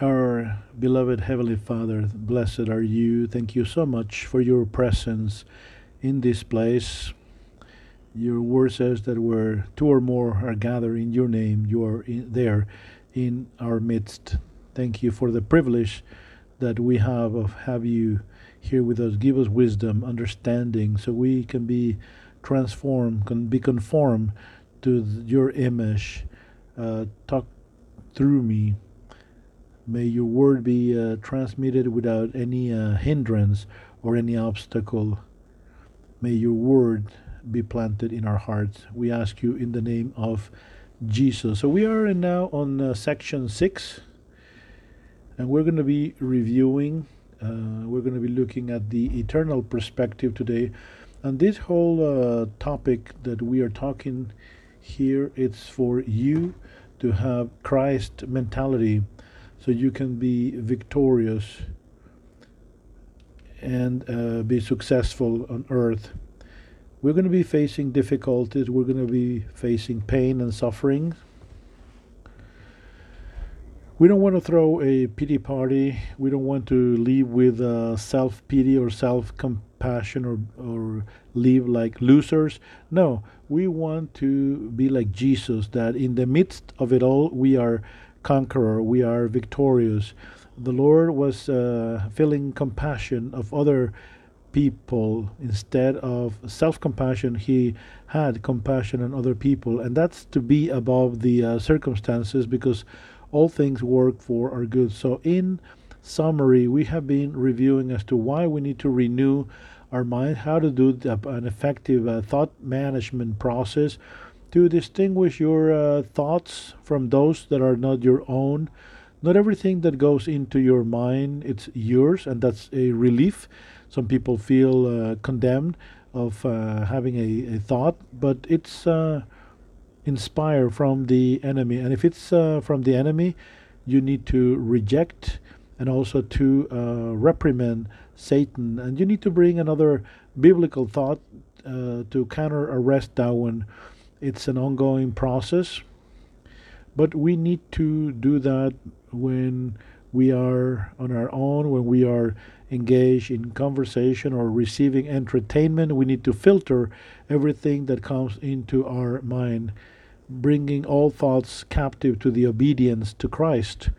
Our beloved Heavenly Father, blessed are you. Thank you so much for your presence in this place. Your word says that where two or more are gathered in your name, you are in, there in our midst. Thank you for the privilege that we have of have you here with us. Give us wisdom, understanding, so we can be transformed, can be conformed to your image. Uh, talk through me. May your word be uh, transmitted without any uh, hindrance or any obstacle. May your word be planted in our hearts. We ask you in the name of Jesus. So we are now on uh, section six, and we're going to be reviewing. Uh, we're going to be looking at the eternal perspective today, and this whole uh, topic that we are talking here, it's for you to have Christ mentality, so you can be victorious and uh, be successful on earth. We're going to be facing difficulties, we're going to be facing pain and suffering. We don't want to throw a pity party. We don't want to live with uh, self pity or self compassion or, or live like losers. No, we want to be like Jesus, that in the midst of it all, we are conqueror, we are victorious. The Lord was uh, feeling compassion of other people. Instead of self compassion he had compassion on other people. And that's to be above the uh, circumstances because all things work for our good. So in summary we have been reviewing as to why we need to renew our mind how to do an effective uh, thought management process to distinguish your uh, thoughts from those that are not your own not everything that goes into your mind it's yours and that's a relief some people feel uh, condemned of uh, having a, a, thought, but it's uh, inspired from the enemy. And if it's uh, from the enemy, you need to reject and also to uh, reprimand Satan. And you need to bring another biblical thought to counter arrest that one. It's an ongoing process, but we need to do that when we are on our own, when we are engaged in conversation or receiving entertainment, we need to filter everything that comes into our mind, bringing all thoughts captive to the obedience to Christ.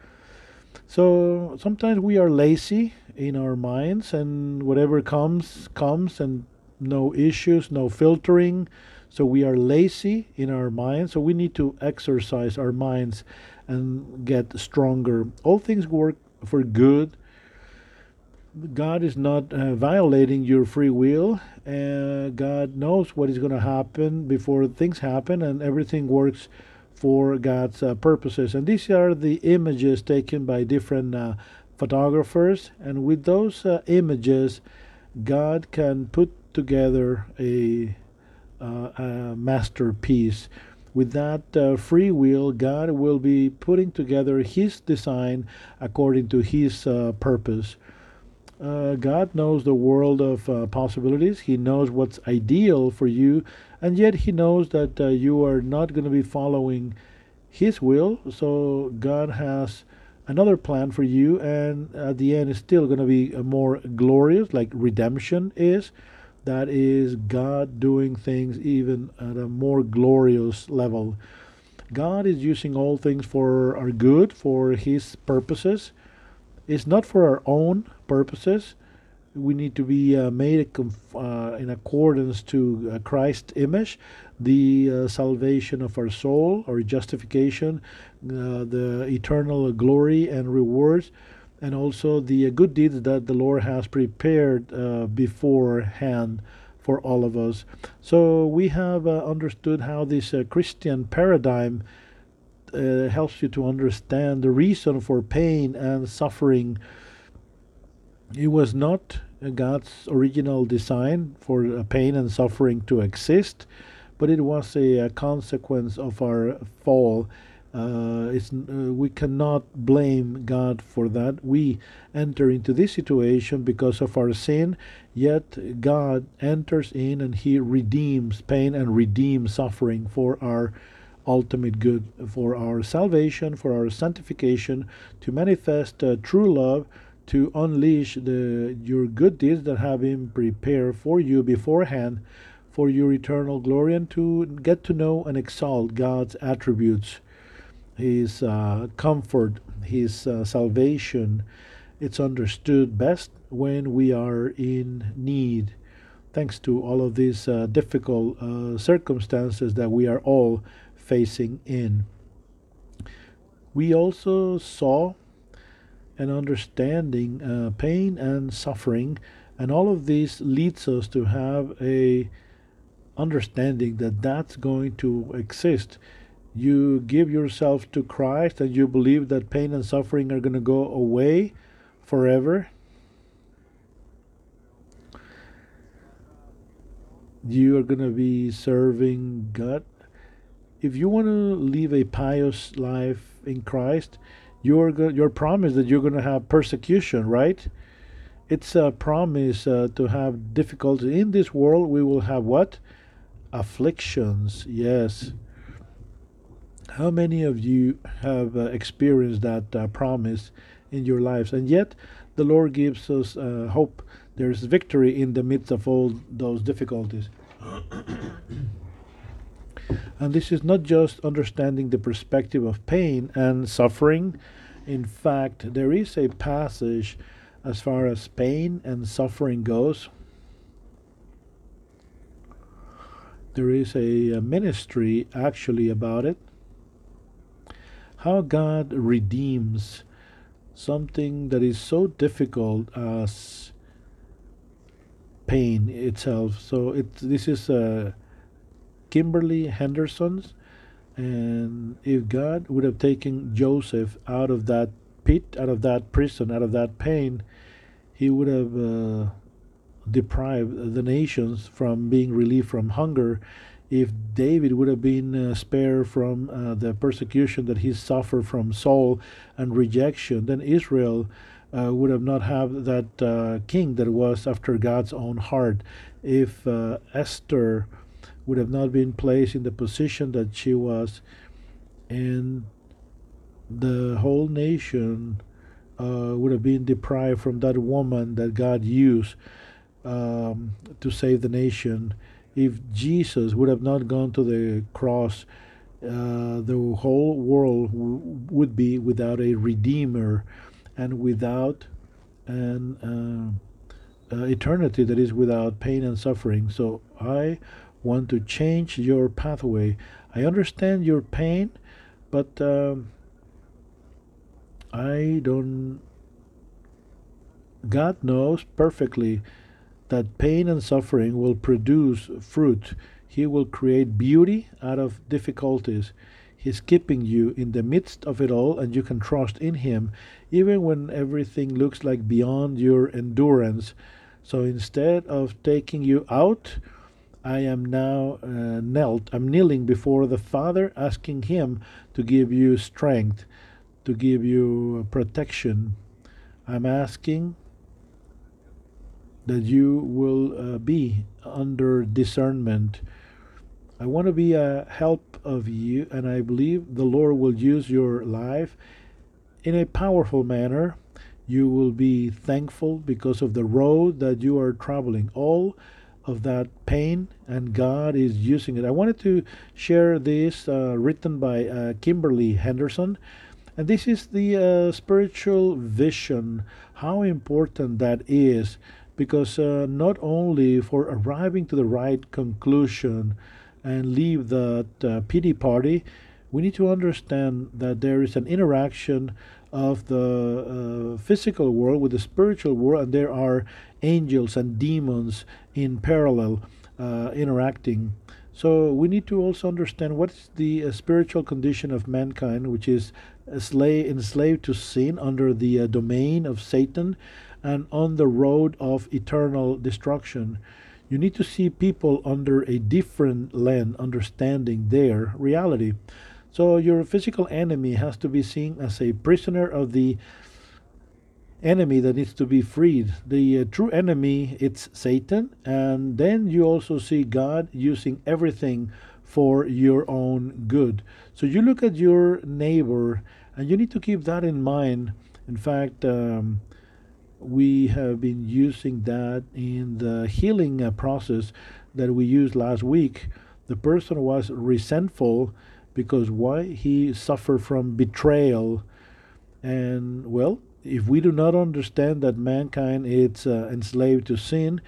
So sometimes we are lazy in our minds, and whatever comes, comes, and no issues, no filtering. So we are lazy in our minds. So we need to exercise our minds and get stronger. All things work for good God is not uh, violating your free will. Uh, God knows what is going to happen before things happen, and everything works for God's uh, purposes. And these are the images taken by different uh, photographers, and with those uh, images, God can put together a, uh, a masterpiece. With that free will, God will be putting together His design according to His purpose. Uh, God knows the world of uh, possibilities. He knows what's ideal for you, and yet He knows that uh, you are not going to be following His will. So God has another plan for you, and at the end, it's still going to be more glorious, like redemption is. That is God doing things even at a more glorious level. God is using all things for our good, for His purposes. It's not for our own purposes. We need to be uh, made uh, in accordance to uh, Christ's image, the uh, salvation of our soul, our justification, uh, the eternal glory and rewards, and also the good deeds that the Lord has prepared uh, beforehand for all of us. So we have uh, understood how this uh, Christian paradigm uh, helps you to understand the reason for pain and suffering it was not God's original design for pain and suffering to exist, but it was a, a consequence of our fall. Uh, uh, we cannot blame God for that. We enter into this situation because of our sin, yet God enters in and He redeems pain and redeems suffering for our ultimate good for our salvation, for our sanctification, to manifest uh, true love, to unleash the your good deeds that have been prepared for you beforehand for your eternal glory and to get to know and exalt God's attributes, His uh, comfort, His uh, salvation. It's understood best when we are in need thanks to all of these uh, difficult uh, circumstances that we are all facing in. We also saw an understanding uh, pain and suffering, and all of this leads us to have a understanding that that's going to exist. You give yourself to Christ and you believe that pain and suffering are going to go away forever you are going to be serving God. If you want to live a pious life in Christ, you're go- your promise that you're going to have persecution, right? It's a promise uh, to have difficulty in this world. We will have what? Afflictions. Yes. How many of you have uh, experienced that uh, promise in your lives? And yet, the Lord gives us uh, hope there's victory in the midst of all those difficulties. and this is not just understanding the perspective of pain and suffering. In fact, there is a passage as far as pain and suffering goes. There is a, a ministry actually about it. How God redeems something that is so difficult as pain itself. So it this is uh, Kimberly Henderson's, and if God would have taken Joseph out of that pit, out of that prison, out of that pain, he would have uh, deprived the nations from being relieved from hunger. If David would have been uh, spared from uh, the persecution that he suffered from Saul and rejection, then Israel uh, would have not have that uh, king that was after God's own heart. If uh, Esther would have not been placed in the position that she was, and the whole nation uh, would have been deprived from that woman that God used um, to save the nation. If Jesus would have not gone to the cross, uh, the whole world would be without a redeemer and without an uh, uh, eternity that is without pain and suffering. So I want to change your pathway. I understand your pain, but um, I don't. God knows perfectly that pain and suffering will produce fruit. He will create beauty out of difficulties. He's keeping you in the midst of it all, and you can trust in Him, even when everything looks like beyond your endurance. So instead of taking you out, I am now uh, knelt, I'm kneeling before the Father, asking Him to give you strength, to give you protection. I'm asking that you will uh, be under discernment I want to be a help of you, and I believe the Lord will use your life in a powerful manner. You will be thankful because of the road that you are traveling. All of that pain, and God is using it. I wanted to share this uh, written by uh, Kimberly Henderson. And this is the uh, spiritual vision, how important that is, because uh, not only for arriving to the right conclusion, and leave that uh, pity party, we need to understand that there is an interaction of the uh, physical world with the spiritual world, and there are angels and demons in parallel uh, interacting. So we need to also understand what is the uh, spiritual condition of mankind, which is slave, enslaved to sin under the uh, domain of Satan and on the road of eternal destruction. You need to see people under a different lens, understanding their reality. So your physical enemy has to be seen as a prisoner of the enemy that needs to be freed. The uh, true enemy, it's Satan. And then you also see God using everything for your own good. So you look at your neighbor and you need to keep that in mind. In fact, um, we have been using that in the healing uh, process that we used last week. The person was resentful because why he suffered from betrayal and well if we do not understand that mankind is uh, enslaved to sin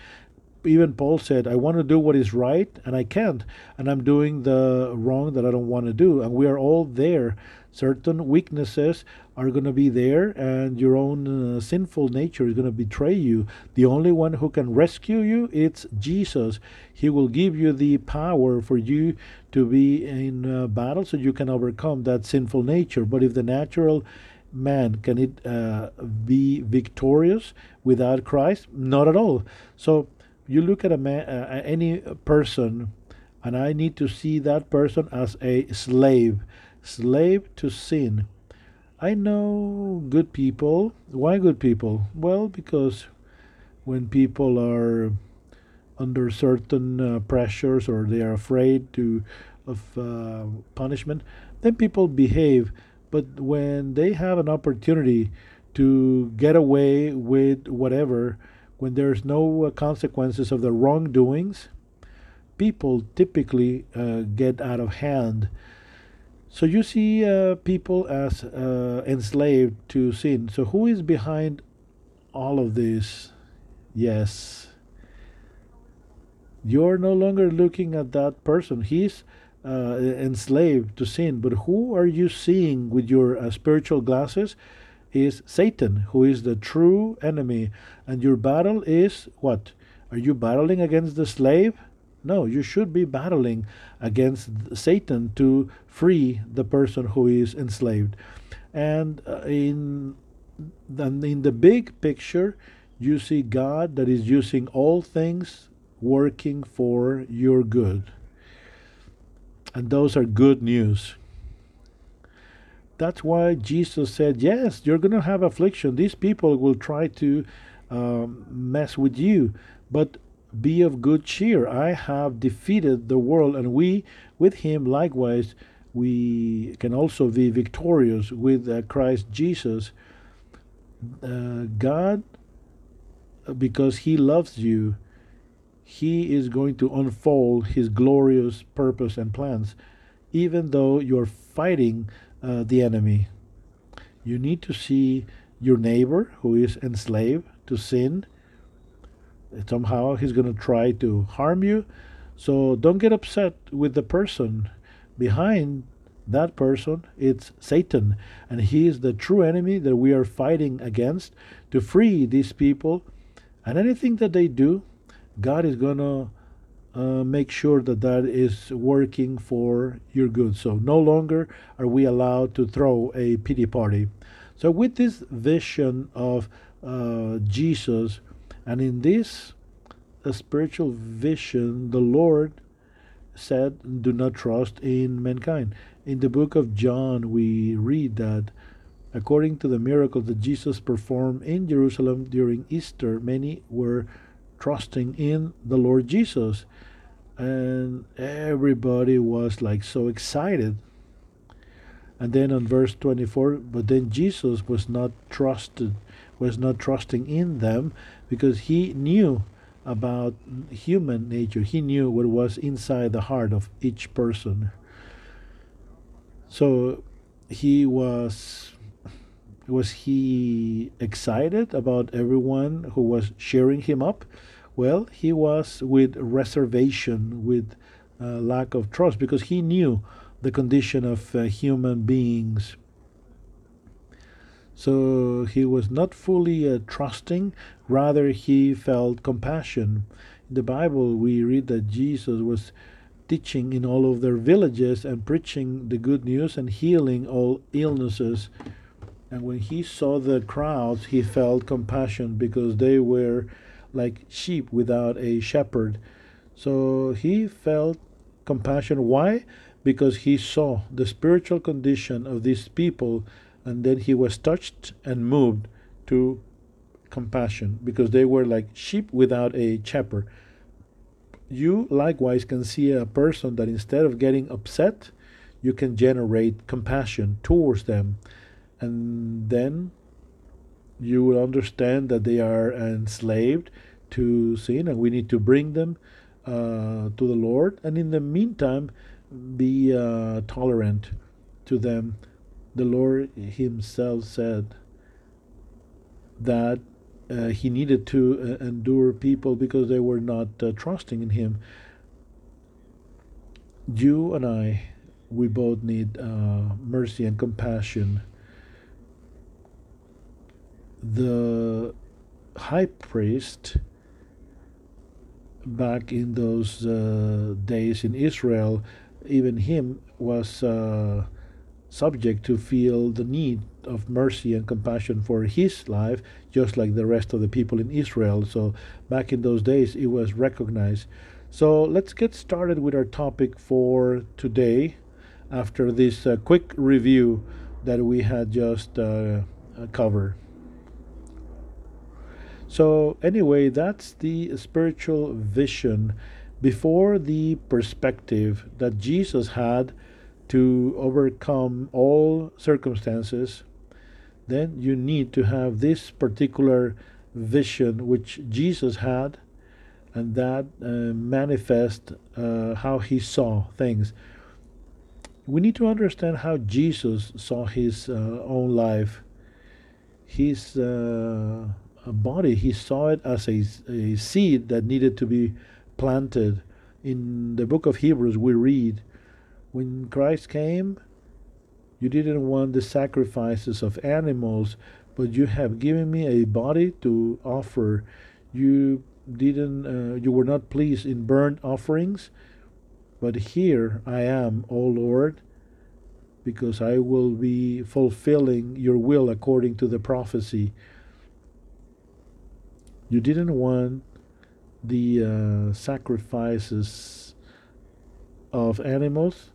even Paul said, I want to do what is right and I can't. And I'm doing the wrong that I don't want to do. And we are all there. Certain weaknesses are going to be there, and your own uh, sinful nature is going to betray you. The only one who can rescue you it's Jesus. He will give you the power for you to be in uh, battle so you can overcome that sinful nature. But if the natural man can it uh, be victorious without Christ? Not at all. So you look at a man, uh, any person, and I need to see that person as a slave, slave to sin. I know good people. Why good people? Well, because when people are under certain uh, pressures or they are afraid to of uh, punishment, then people behave. But when they have an opportunity to get away with whatever, when there's no uh, consequences of the wrongdoings, people typically uh, get out of hand. So you see uh, people as uh, enslaved to sin. So who is behind all of this? Yes. You're no longer looking at that person. He's uh, enslaved to sin. But who are you seeing with your uh, spiritual glasses? is Satan, who is the true enemy. And your battle is what? Are you battling against the slave? No, you should be battling against Satan to free the person who is enslaved. And uh, in in the big picture, you see God that is using all things working for your good. And those are good news. That's why Jesus said, Yes, you're going to have affliction. These people will try to um, mess with you, but be of good cheer. I have defeated the world, and we, with him, likewise, we can also be victorious with uh, Christ Jesus. Uh, God, because He loves you, He is going to unfold His glorious purpose and plans, even though you're fighting uh, the enemy. You need to see your neighbor who is enslaved to sin. Somehow he's going to try to harm you. So don't get upset with the person behind that person. It's Satan. And he is the true enemy that we are fighting against to free these people. And anything that they do, God is going to uh, make sure that that is working for your good. So no longer are we allowed to throw a pity party. So with this vision of uh, Jesus, and in this spiritual vision, the Lord said, "Do not trust in mankind." In the book of John, we read that. According to the miracles that Jesus performed in Jerusalem during Easter, many were trusting in the Lord Jesus. And everybody was like so excited. And then on verse 24, but then Jesus was not trusted, was not trusting in them because he knew about human nature. He knew what was inside the heart of each person. So he was was he excited about everyone who was cheering him up? Well, he was with reservation, with uh, lack of trust, because he knew the condition of uh, human beings. So he was not fully uh, trusting, rather, he felt compassion. In the Bible, we read that Jesus was teaching in all of their villages and preaching the good news and healing all illnesses. And when he saw the crowds, he felt compassion because they were like sheep without a shepherd. So he felt compassion. Why? Because he saw the spiritual condition of these people, and then he was touched and moved to compassion because they were like sheep without a shepherd. you likewise can see a person that instead of getting upset, you can generate compassion towards them. And then you will understand that they are enslaved to sin and we need to bring them uh, to the Lord. And in the meantime, be uh, tolerant to them. The Lord Himself said that uh, He needed to uh, endure people because they were not uh, trusting in Him. You and I, we both need uh, mercy and compassion. The high priest back in those uh, days in Israel, even him was uh, subject to feel the need of mercy and compassion for his life, just like the rest of the people in Israel. So back in those days, it was recognized. So let's get started with our topic for today after this uh, quick review that we had just uh, covered. So, anyway, that's the spiritual vision before the perspective that Jesus had to overcome all circumstances. Then you need to have this particular vision which Jesus had, and that uh, manifest uh, how he saw things. We need to understand how Jesus saw his uh, own life. His uh, body. He saw it as a, a seed that needed to be planted. In the book of Hebrews, we read, When Christ came, you didn't want the sacrifices of animals, but you have given me a body to offer. You didn't, uh, you were not pleased in burnt offerings, but here I am, O Lord, because I will be fulfilling your will according to the prophecy. You didn't want the uh, sacrifices of animals,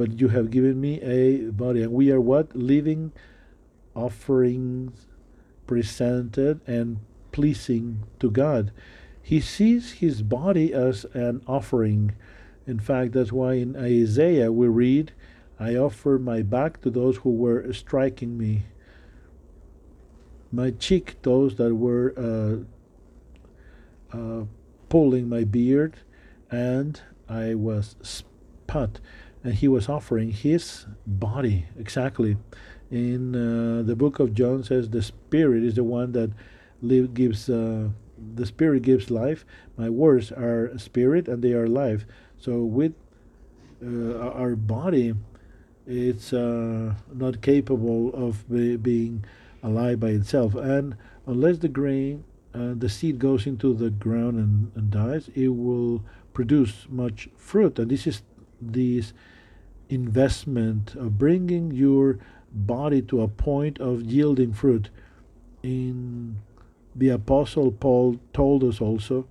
but you have given me a body. And we are what? Living offerings presented and pleasing to God. He sees his body as an offering. In fact, that's why in Isaiah we read, I offer my back to those who were striking me, my cheek those that were uh, uh, pulling my beard, and I was spat. And he was offering his body exactly. In uh, the book of John says the spirit is the one that live, gives uh, the spirit gives life. My words are spirit and they are life. So with uh, our body, it's uh, not capable of be being alive by itself. And unless the grain uh, the seed goes into the ground and, and dies, it will produce much fruit. And this is this investment of bringing your body to a point of yielding fruit. In the Apostle Paul told us also,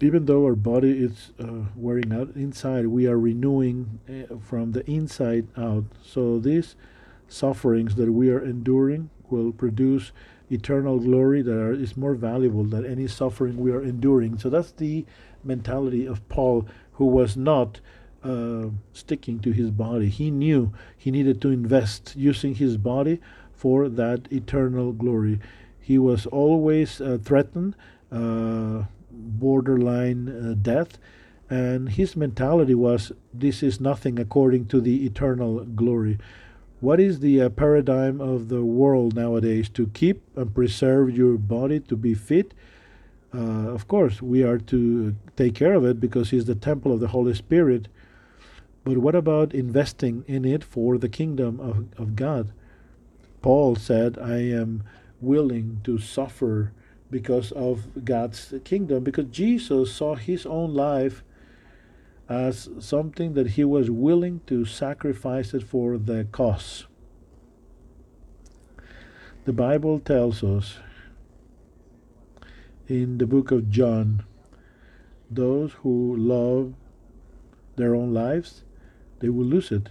even though our body is uh, wearing out inside, we are renewing uh, from the inside out. So these sufferings that we are enduring will produce eternal glory that are, is more valuable than any suffering we are enduring. So that's the mentality of Paul, who was not uh, sticking to his body. He knew he needed to invest using his body for that eternal glory. He was always uh, threatened, uh, borderline uh, death, and his mentality was this is nothing according to the eternal glory. What is the uh, paradigm of the world nowadays to keep and preserve your body to be fit? Uh, of course, we are to take care of it because it's the temple of the Holy Spirit. But what about investing in it for the kingdom of, of God? Paul said, I am willing to suffer because of God's kingdom, because Jesus saw his own life as something that he was willing to sacrifice it for the cause. The Bible tells us in the book of John those who love their own lives, they will lose it.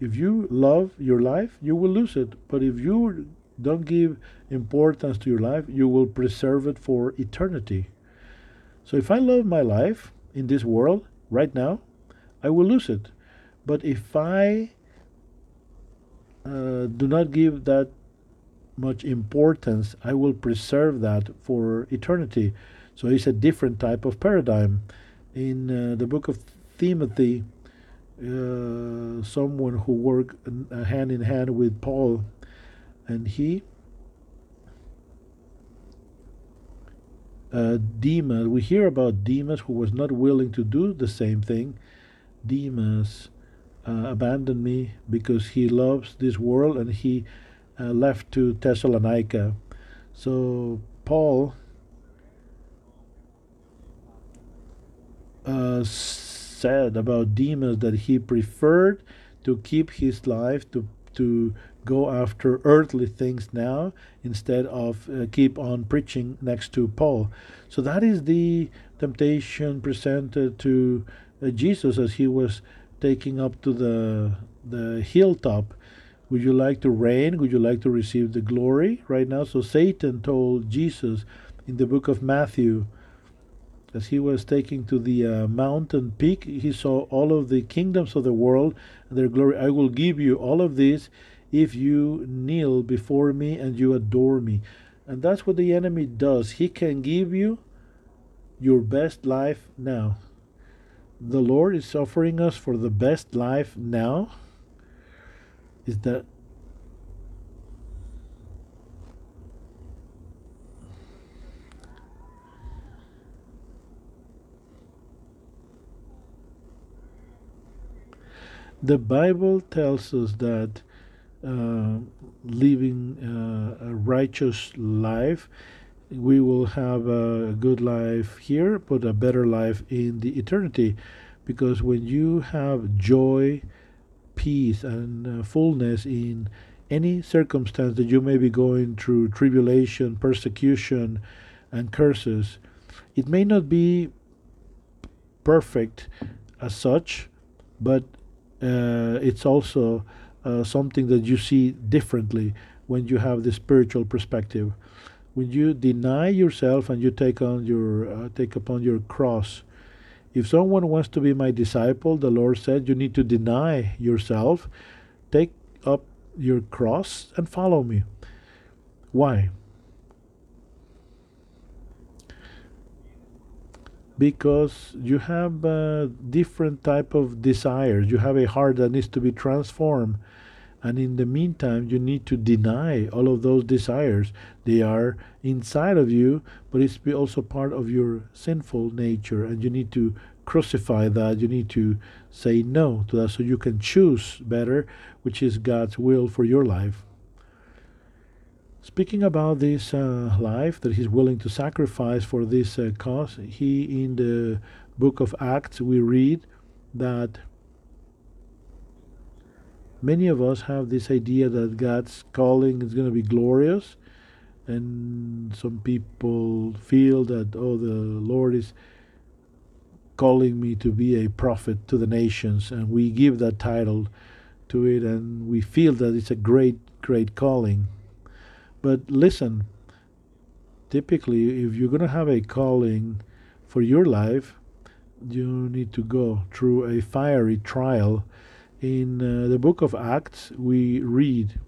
If you love your life, you will lose it. But if you don't give importance to your life, you will preserve it for eternity. So if I love my life in this world right now, I will lose it. But if I uh, do not give that much importance, I will preserve that for eternity. So it's a different type of paradigm. In uh, the book of Timothy, uh, someone who worked hand in hand with Paul, and he, uh, Demas, we hear about Demas who was not willing to do the same thing. Demas uh, abandoned me because he loves this world and he uh, left to Thessalonica. So Paul uh, said about Demas that he preferred to keep his life to to go after earthly things now instead of uh, keep on preaching next to Paul. So that is the temptation presented to uh, Jesus as he was taking up to the the hilltop. Would you like to reign? Would you like to receive the glory right now? So Satan told Jesus in the book of Matthew, as he was taking to the uh, mountain peak, he saw all of the kingdoms of the world and their glory. I will give you all of this if you kneel before me and you adore me. And that's what the enemy does. He can give you your best life now the Lord is offering us for the best life now is that the Bible tells us that uh, living uh, a righteous life we will have a good life here, but a better life in the eternity. Because when you have joy, peace, and uh, fullness in any circumstance that you may be going through tribulation, persecution, and curses, it may not be perfect as such, but it's also uh, something that you see differently when you have the spiritual perspective. When you deny yourself and you take on your uh, take upon your cross if someone wants to be my disciple the lord said you need to deny yourself take up your cross and follow me. Why because you have a different type of desires you have a heart that needs to be transformed and in the meantime, you need to deny all of those desires. They are inside of you, but it's also part of your sinful nature. And you need to crucify that. You need to say no to that so you can choose better, which is God's will for your life. Speaking about this uh, life that he's willing to sacrifice for this uh, cause, he in the book of Acts we read that many of us have this idea that God's calling is going to be glorious, and some people feel that, oh, the Lord is calling me to be a prophet to the nations, and we give that title to it, and we feel that it's a great, great calling. But listen, typically, if you're going to have a calling for your life, you need to go through a fiery trial in uh, the book of Acts, we read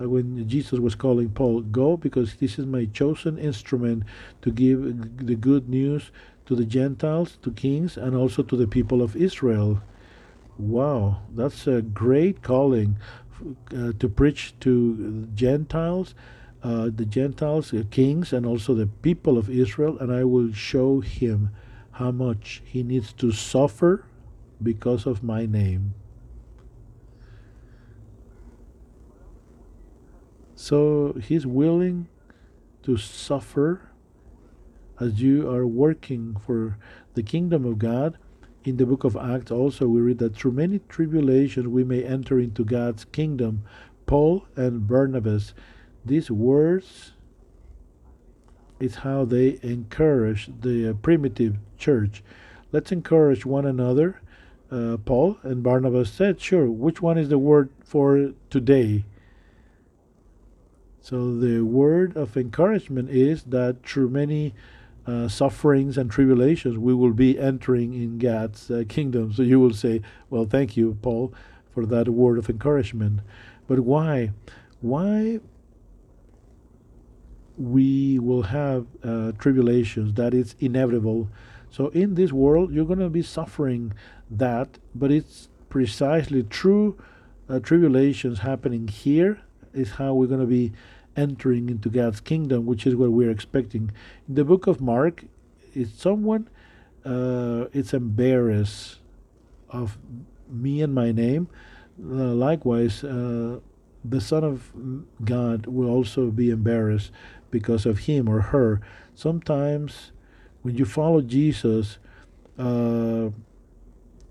uh, when Jesus was calling Paul, Go, because this is my chosen instrument to give the good news to the Gentiles, to kings, and also to the people of Israel. Wow, that's a great calling uh, to preach to Gentiles, uh, the Gentiles, uh, kings, and also the people of Israel, and I will show him how much he needs to suffer because of my name. So he's willing to suffer as you are working for the kingdom of God. In the book of Acts, also, we read that through many tribulations we may enter into God's kingdom. Paul and Barnabas, these words is how they encourage the uh, primitive church. Let's encourage one another uh, Paul and Barnabas said, Sure, which one is the word for today? So the word of encouragement is that through many uh, sufferings and tribulations, we will be entering in God's uh, kingdom. So you will say, Well, thank you, Paul, for that word of encouragement. But why? Why we will have uh, tribulations? That is inevitable. So in this world, you're going to be suffering that, but it's precisely true uh, tribulations happening here is how we're going to be entering into God's kingdom, which is what we're expecting. In the book of Mark, it's someone uh, it's embarrassed of me and my name. Uh, likewise, uh, the Son of God will also be embarrassed because of him or her. Sometimes, when you follow Jesus, uh,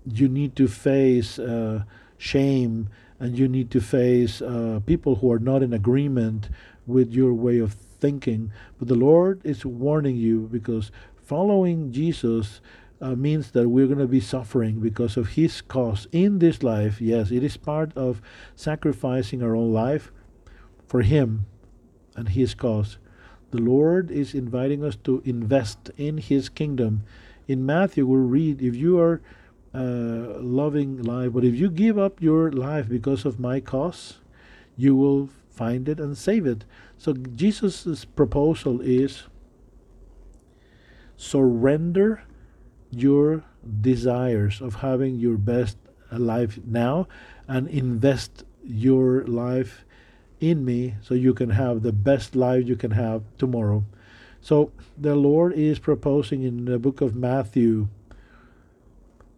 you need to face uh, shame and you need to face uh, people who are not in agreement with your way of thinking. But the Lord is warning you because following Jesus uh, means that we're going to be suffering because of His cause in this life. Yes, it is part of sacrificing our own life for Him and His cause. The Lord is inviting us to invest in His kingdom. In Matthew, we read, if you are uh, loving life. But if you give up your life because of my cause, you will find it and save it. So Jesus' proposal is surrender your desires of having your best life now and invest your life in me so you can have the best life you can have tomorrow. So the Lord is proposing in the book of Matthew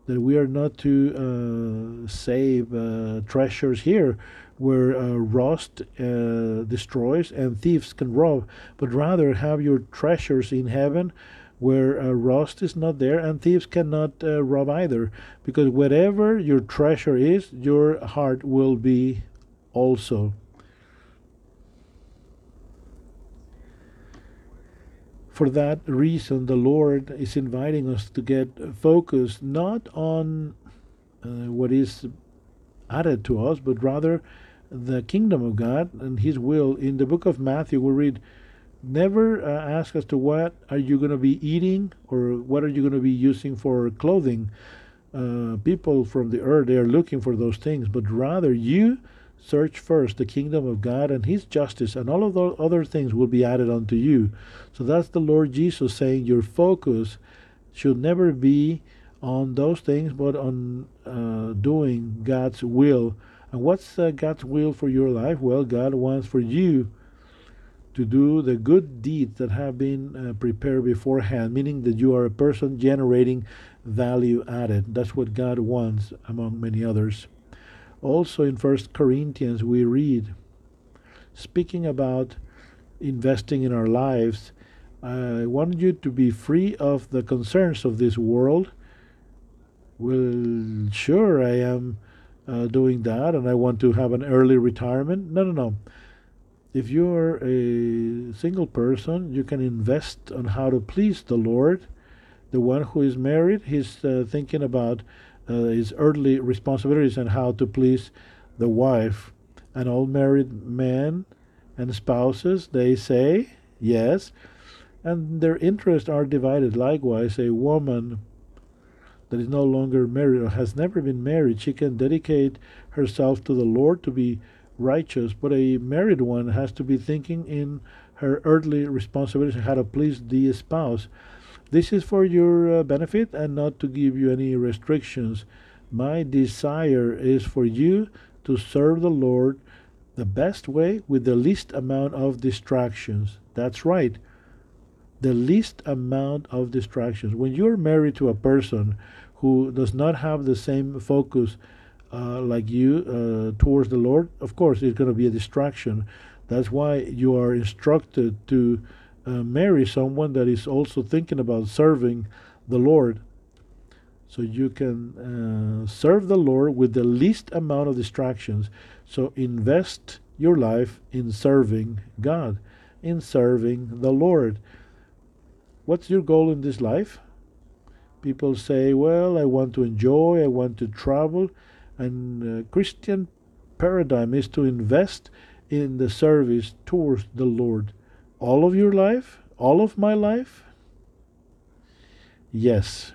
that we are not to uh, save uh, treasures here where uh, rust uh, destroys and thieves can rob, but rather have your treasures in heaven where uh, rust is not there and thieves cannot uh, rob either. Because wherever your treasure is, your heart will be also. for that reason, the Lord is inviting us to get focused not on uh, what is added to us, but rather the kingdom of God and His will. In the book of Matthew, we read, Never uh, ask as to what are you going to be eating or what are you going to be using for clothing. Uh, people from the earth, they are looking for those things, but rather you Search first the kingdom of God and his justice, and all of the other things will be added unto you. So that's the Lord Jesus saying your focus should never be on those things, but on uh, doing God's will. And what's uh, God's will for your life? Well, God wants for you to do the good deeds that have been uh, prepared beforehand, meaning that you are a person generating value added. That's what God wants, among many others. Also in First Corinthians, we read, speaking about investing in our lives, I want you to be free of the concerns of this world. Well, sure, I am uh, doing that and I want to have an early retirement. No, no, no. If you're a single person, you can invest on how to please the Lord. The one who is married, he's uh, thinking about uh, his earthly responsibilities and how to please the wife. And all married men and spouses, they say yes, and their interests are divided. Likewise, a woman that is no longer married or has never been married, she can dedicate herself to the Lord to be righteous, but a married one has to be thinking in her earthly responsibilities how to please the spouse. This is for your uh, benefit and not to give you any restrictions. My desire is for you to serve the Lord the best way with the least amount of distractions. That's right. The least amount of distractions. When you're married to a person who does not have the same focus uh, like you uh, towards the Lord, of course, it's going to be a distraction. That's why you are instructed to uh, marry someone that is also thinking about serving the Lord. So you can uh, serve the Lord with the least amount of distractions. So invest your life in serving God, in serving the Lord. What's your goal in this life? People say, well, I want to enjoy, I want to travel. And uh, Christian paradigm is to invest in the service towards the Lord all of your life, all of my life? Yes.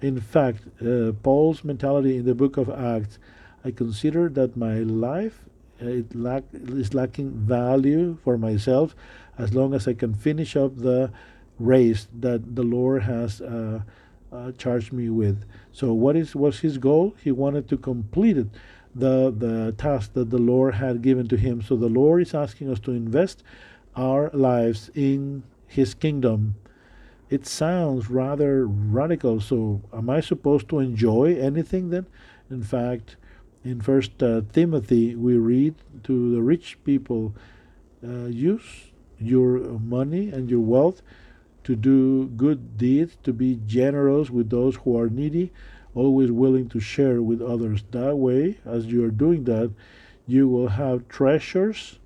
In fact, uh, Paul's mentality in the book of Acts, I consider that my life uh, it lack, is lacking value for myself as long as I can finish up the race that the Lord has uh, uh, charged me with. So, what is was his goal? He wanted to complete it, the the task that the Lord had given to him. So, the Lord is asking us to invest our lives in His kingdom. It sounds rather radical. So, am I supposed to enjoy anything then? In fact, in First uh, Timothy, we read to the rich people, uh, use your money and your wealth to do good deeds, to be generous with those who are needy, always willing to share with others. That way, as you are doing that, you will have treasures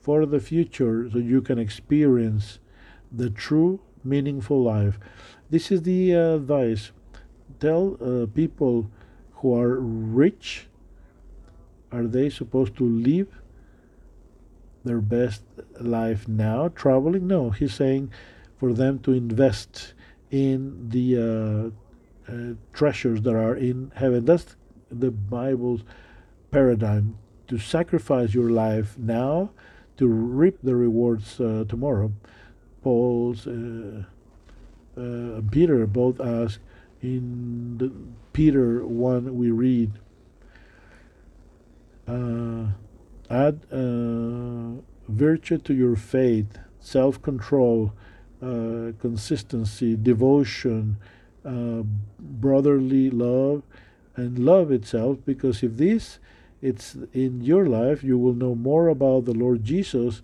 for the future so you can experience the true meaningful life. This is the uh, advice. Tell uh, people who are rich, are they supposed to live their best life now, traveling? No, he's saying for them to invest in the uh, uh, treasures that are in heaven. That's the Bible's paradigm to sacrifice your life now to reap the rewards uh, tomorrow. Paul's uh, uh, Peter both ask in the Peter 1 we read uh, add virtue to your faith self-control uh, consistency, devotion, uh, brotherly love, and love itself. Because if this it's in your life, you will know more about the Lord Jesus,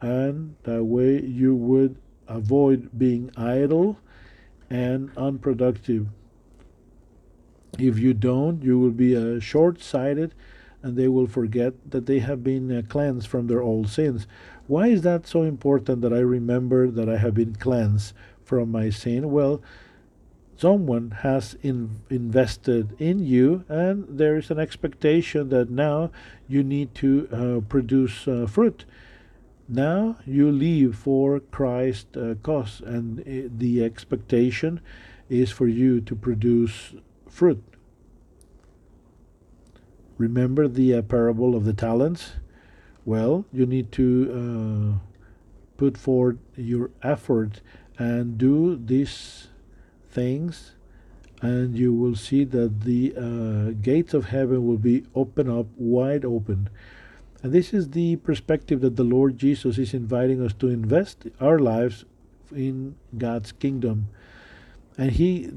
and that way you would avoid being idle and unproductive. If you don't, you will be uh, short sighted and they will forget that they have been uh, cleansed from their old sins. Why is that so important that I remember that I have been cleansed from my sin? Well, someone has in, invested in you, and there is an expectation that now you need to uh, produce uh, fruit. Now you live for Christ's uh, cause, and uh, the expectation is for you to produce fruit. Remember the uh, parable of the talents? Well, you need to uh, put forth your effort and do these things, and you will see that the uh, gates of heaven will be open up wide open. And this is the perspective that the Lord Jesus is inviting us to invest our lives in God's kingdom. And He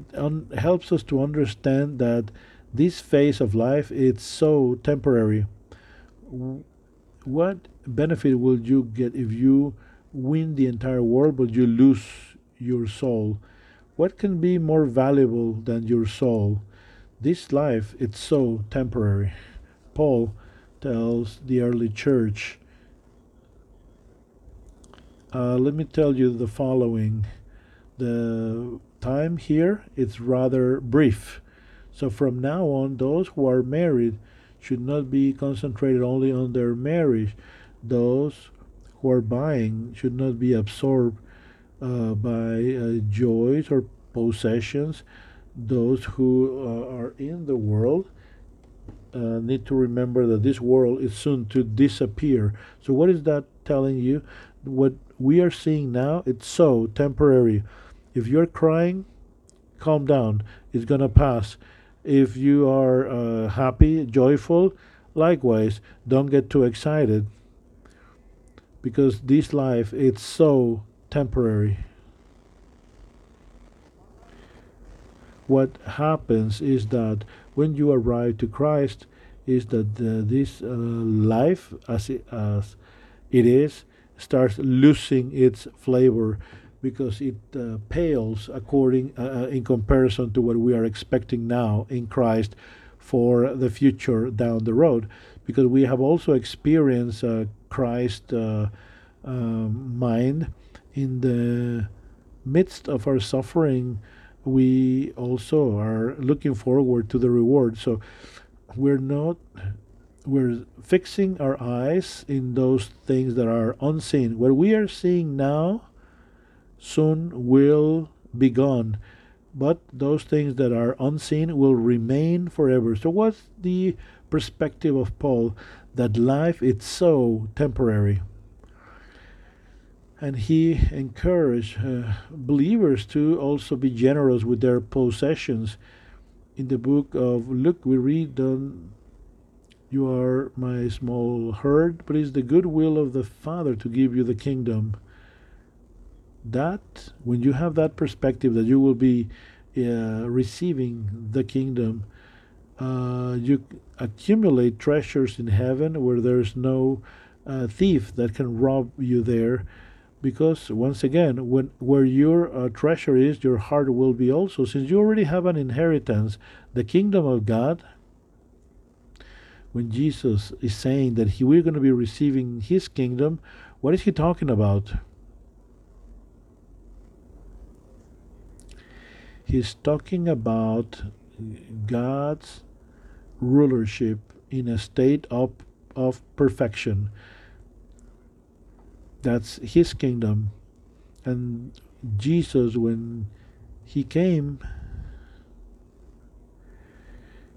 helps us to understand that this phase of life it's so temporary what benefit will you get if you win the entire world but you lose your soul? What can be more valuable than your soul? This life, it's so temporary. Paul tells the early church. Uh, let me tell you the following. The time here it's rather brief. So from now on, those who are married should not be concentrated only on their marriage. Those who are buying should not be absorbed uh, by uh, joys or possessions. Those who uh, are in the world uh, need to remember that this world is soon to disappear. So, what is that telling you? What we are seeing now, it's so temporary. If you're crying, calm down. It's going to pass if you are uh, happy, joyful, likewise, don't get too excited because this life it's so temporary. What happens is that when you arrive to Christ, is that uh, this uh, life as it, as it is starts losing its flavor because it uh, pales according uh, uh, in comparison to what we are expecting now in Christ for the future down the road. Because we have also experienced uh, Christ uh, um, mind in the midst of our suffering. We also are looking forward to the reward. So we're not we're fixing our eyes in those things that are unseen. What we are seeing now soon will be gone, but those things that are unseen will remain forever. So, what's the perspective of Paul? That life is so temporary. And he encouraged uh, believers to also be generous with their possessions. In the book of Luke, we read, um, You are my small herd, but it's the good will of the Father to give you the kingdom that when you have that perspective that you will be uh, receiving the kingdom uh, you accumulate treasures in heaven where there's no uh, thief that can rob you there. Because once again when where your uh, treasure is your heart will be also. Since you already have an inheritance the kingdom of god when jesus is saying that he we're going to be receiving his kingdom what is he talking about he's talking about God's rulership in a state of, of perfection. That's his kingdom. And Jesus, when he came,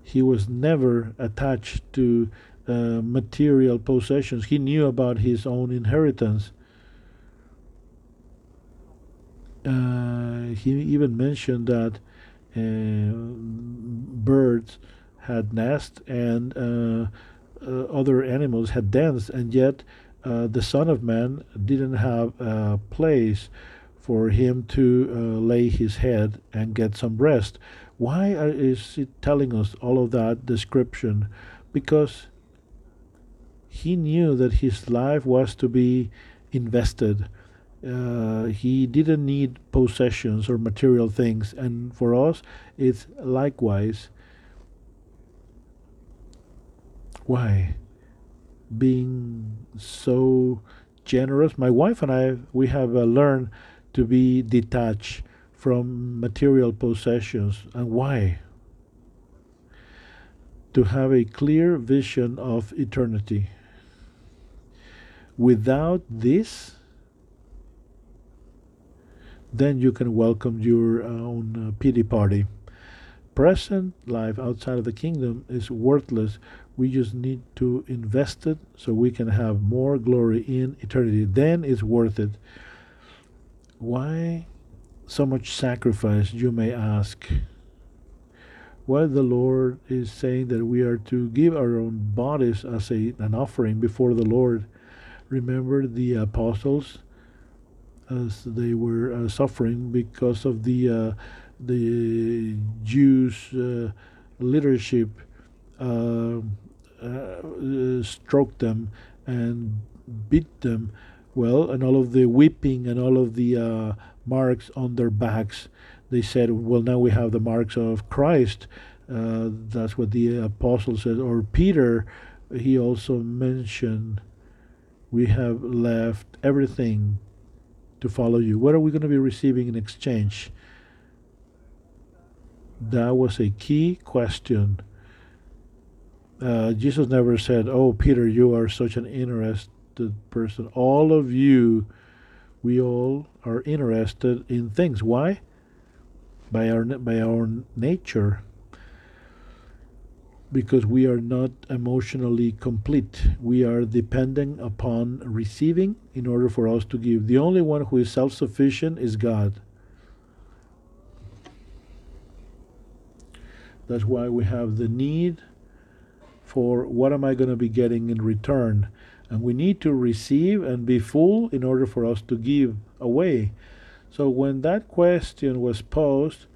he was never attached to uh, material possessions. He knew about his own inheritance. Uh, he even mentioned that uh, birds had nests and uh, uh, other animals had dens, and yet uh, the Son of Man didn't have a place for him to uh, lay his head and get some rest. Why is it telling us all of that description? Because he knew that his life was to be invested uh, he didn't need possessions or material things. And for us it's likewise why being so generous my wife and i we have uh, learned to be detached from material possessions. And why? To have a clear vision of eternity. Without this then you can welcome your own uh, pity party. Present life outside of the kingdom is worthless. We just need to invest it so we can have more glory in eternity. Then it's worth it. Why so much sacrifice, you may ask? Why the Lord is saying that we are to give our own bodies as a, an offering before the Lord. Remember the apostles? As they were uh, suffering because of the uh, the Jews uh, leadership uh, uh, stroked them and beat them. Well and all of the whipping and all of the uh, marks on their backs. They said well now we have the marks of Christ. That's what the apostle said. Or Peter he also mentioned we have left everything to follow you? What are we going to be receiving in exchange? That was a key question. Uh, Jesus never said, Oh, Peter, you are such an interested person. All of you, we all are interested in things. Why? By our, by our nature because we are not emotionally complete. We are dependent upon receiving in order for us to give. The only one who is self sufficient is God. That's why we have the need for what am I going to be getting in return? And we need to receive and be full in order for us to give away. So when that question was posed,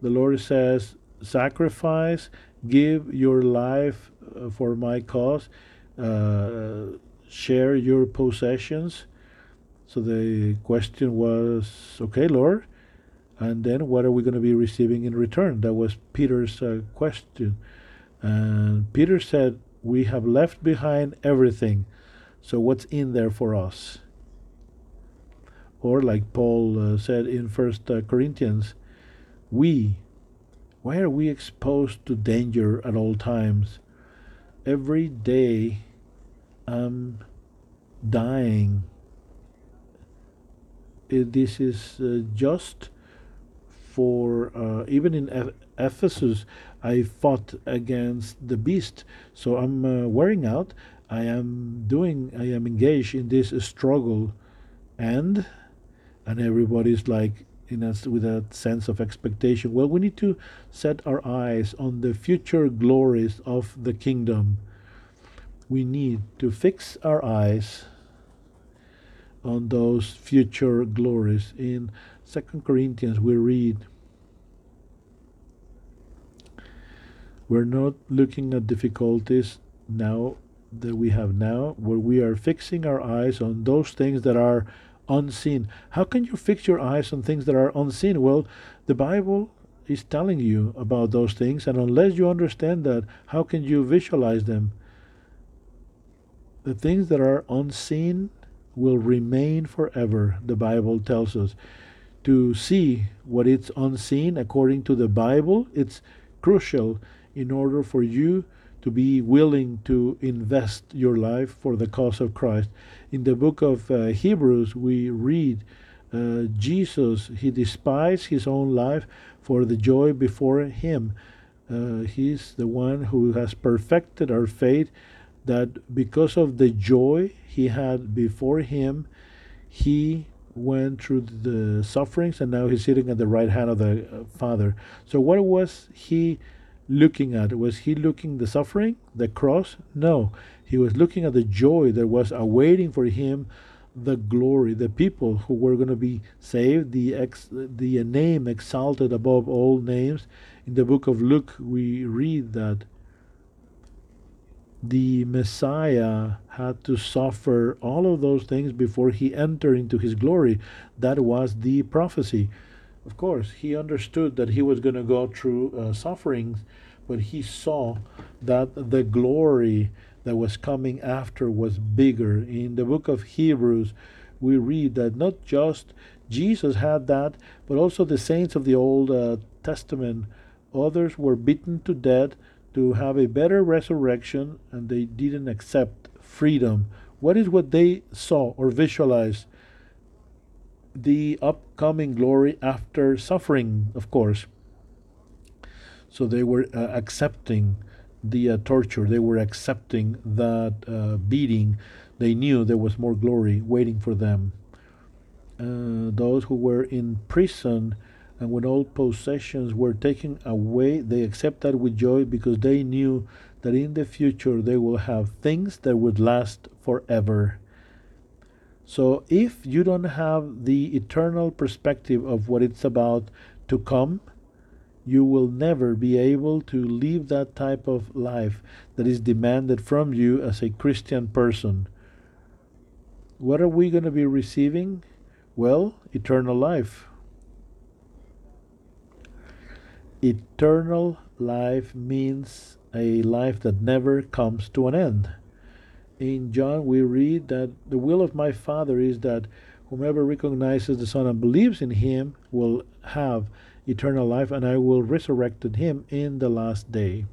the Lord says, sacrifice give your life uh, for my cause, uh, share your possessions. So the question was, okay, Lord, and then what are we going to be receiving in return? That was Peter's uh, question. And Peter said, We have left behind everything. So what's in there for us? Or like Paul uh, said in First uh, Corinthians, we why are we exposed to danger at all times? Every day I'm dying. This is uh, just for uh, even in Eph- Ephesus, I fought against the beast. So I'm uh, wearing out. I am doing. I am engaged in this struggle, and and everybody's like in us with a sense of expectation. Well, we need to set our eyes on the future glories of the kingdom. We need to fix our eyes on those future glories. In Second Corinthians, we read, We're not looking at difficulties now that we have now, where we are fixing our eyes on those things that are unseen. How can you fix your eyes on things that are unseen? Well, the Bible is telling you about those things, and unless you understand that, how can you visualize them? The things that are unseen will remain forever, the Bible tells us. To see what is unseen according to the Bible, it's crucial in order for you to be willing to invest your life for the cause of Christ. In the book of uh, Hebrews, we read uh, Jesus, he despised his own life for the joy before him. Uh, he's the one who has perfected our faith, that because of the joy he had before him, he went through the sufferings and now he's sitting at the right hand of the uh, Father. So, what was he? Looking at? Was he looking the suffering, the cross? No. He was looking at the joy that was awaiting for him the glory, the people who were going to be saved, the ex, the name exalted above all names. In the book of Luke, we read that the Messiah had to suffer all of those things before he entered into his glory. That was the prophecy. Of course, he understood that he was going to go through uh, sufferings, but he saw that the glory that was coming after was bigger. In the book of Hebrews, we read that not just Jesus had that, but also the saints of the Old uh, Testament. Others were beaten to death to have a better resurrection, and they didn't accept freedom. What is what they saw or visualized? The upcoming glory after suffering, of course. So they were uh, accepting the uh, torture, they were accepting that uh, beating. They knew there was more glory waiting for them. Uh, those who were in prison and when all possessions were taken away, they accepted with joy because they knew that in the future they will have things that would last forever. So if you don't have the eternal perspective of what it's about to come, you will never be able to live that type of life that is demanded from you as a Christian person. What are we going to be receiving? Well, eternal life. Eternal life means a life that never comes to an end in John, we read that the will of my Father is that whomever recognizes the Son and believes in him will have eternal life, and I will resurrect him in the last day.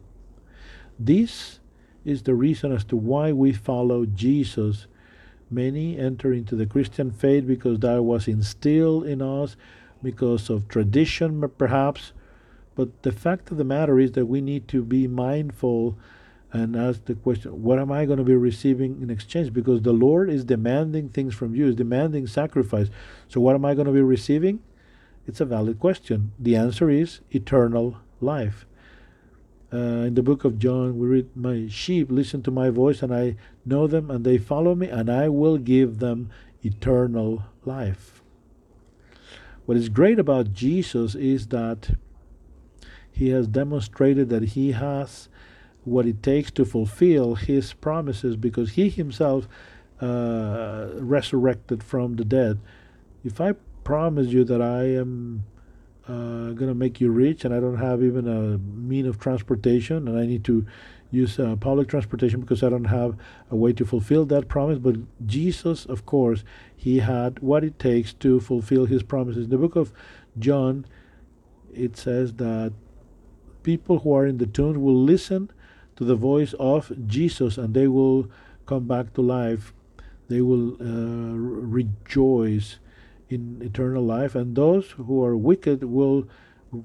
This is the reason as to why we follow Jesus. Many enter into the Christian faith because that was instilled in us, because of tradition, perhaps. But the fact of the matter is that we need to be mindful and ask the question, what am I going to be receiving in exchange? Because the Lord is demanding things from you, is demanding sacrifice. So what am I going to be receiving? It's a valid question. The answer is eternal life. Uh, in the book of John, we read, My sheep listen to my voice, and I know them, and they follow me, and I will give them eternal life. What is great about Jesus is that he has demonstrated that he has what it takes to fulfill his promises because he himself uh, resurrected from the dead. If I promise you that I am uh, going to make you rich and I don't have even a mean of transportation and I need to use uh, public transportation because I don't have a way to fulfill that promise. But Jesus, of course, he had what it takes to fulfill his promises. In the book of John, it says that people who are in the tombs will listen to the voice of Jesus and they will come back to life. They will uh, rejoice in eternal life, and those who are wicked will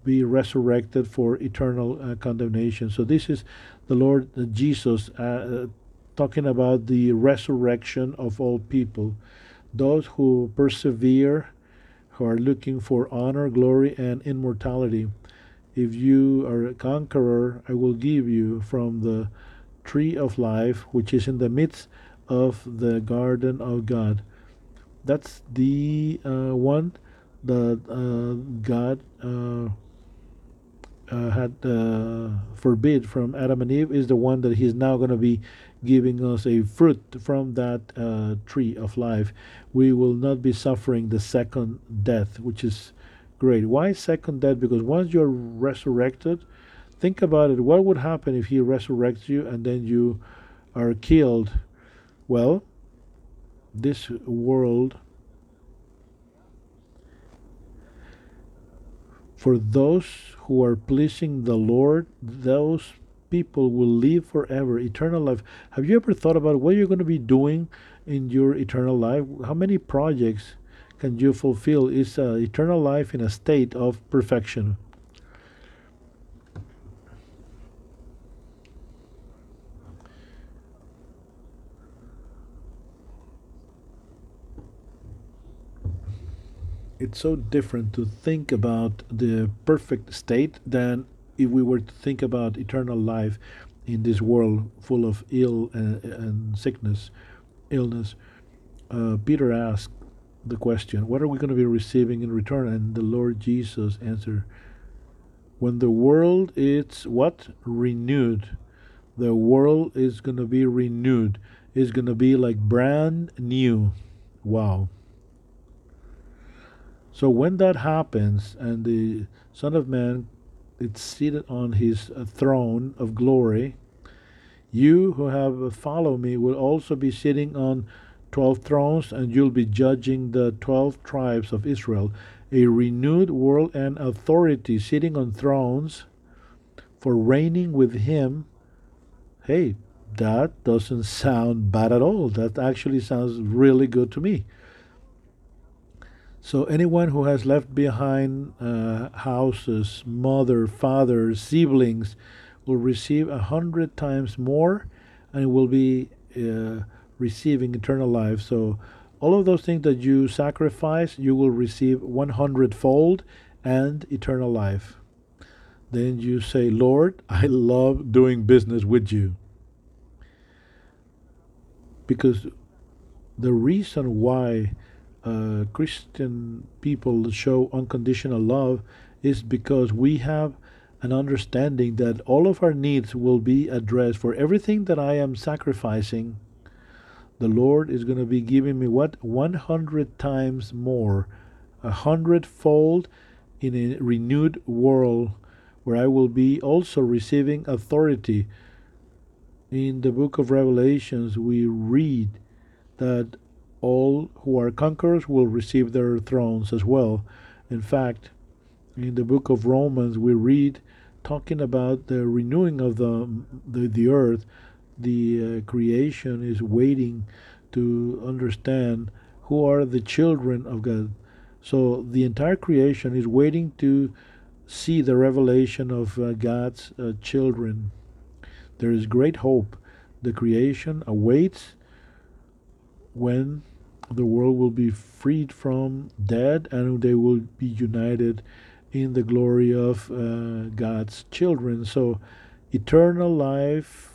be resurrected for eternal uh, condemnation. So this is the Lord uh, Jesus uh, talking about the resurrection of all people, those who persevere, who are looking for honor, glory, and immortality. If you are a conqueror, I will give you from the tree of life, which is in the midst of the garden of God. That's the uh, one that uh, God uh, uh had uh, forbid from Adam and Eve is the one that He's now going to be giving us a fruit from that uh, tree of life. We will not be suffering the second death, which is great. Why second death? Because once you're resurrected, think about it. What would happen if He resurrects you and then you are killed? Well, this world For those who are pleasing the Lord, those people will live forever, eternal life. Have you ever thought about what you're going to be doing in your eternal life? How many projects can you fulfill? Is uh, eternal life in a state of perfection? it's so different to think about the perfect state than if we were to think about eternal life in this world full of ill and, and sickness, illness. Uh, Peter asked the question, What are we going to be receiving in return? And the Lord Jesus answered, When the world is what? Renewed. The world is going to be renewed. It's going to be like brand new. Wow. So when that happens and the Son of Man is seated on his uh, throne of glory, you who have followed me will also be sitting on 12 thrones and you'll be judging the 12 tribes of Israel. A renewed world and authority sitting on thrones for reigning with him. Hey, that doesn't sound bad at all. That actually sounds really good to me. So anyone who has left behind uh, houses, mother, father, siblings, will receive a hundred times more, and it will be uh, receiving eternal life. So all of those things that you sacrifice, you will receive 100 fold and eternal life. Then you say, Lord, I love doing business with you. Because the reason why uh, Christian people show unconditional love is because we have an understanding that all of our needs will be addressed. For everything that I am sacrificing, the Lord is going to be giving me what? 100 times more, a hundredfold in a renewed world where I will be also receiving authority. In the book of Revelations, we read that all who are conquerors will receive their thrones as well. In fact, in the book of Romans, we read talking about the renewing of the the, the earth. The uh, creation is waiting to understand who are the children of God. So the entire creation is waiting to see the revelation of uh, God's uh, children. There is great hope. The creation awaits when the world will be freed from death and they will be united in the glory of uh, God's children. So, eternal life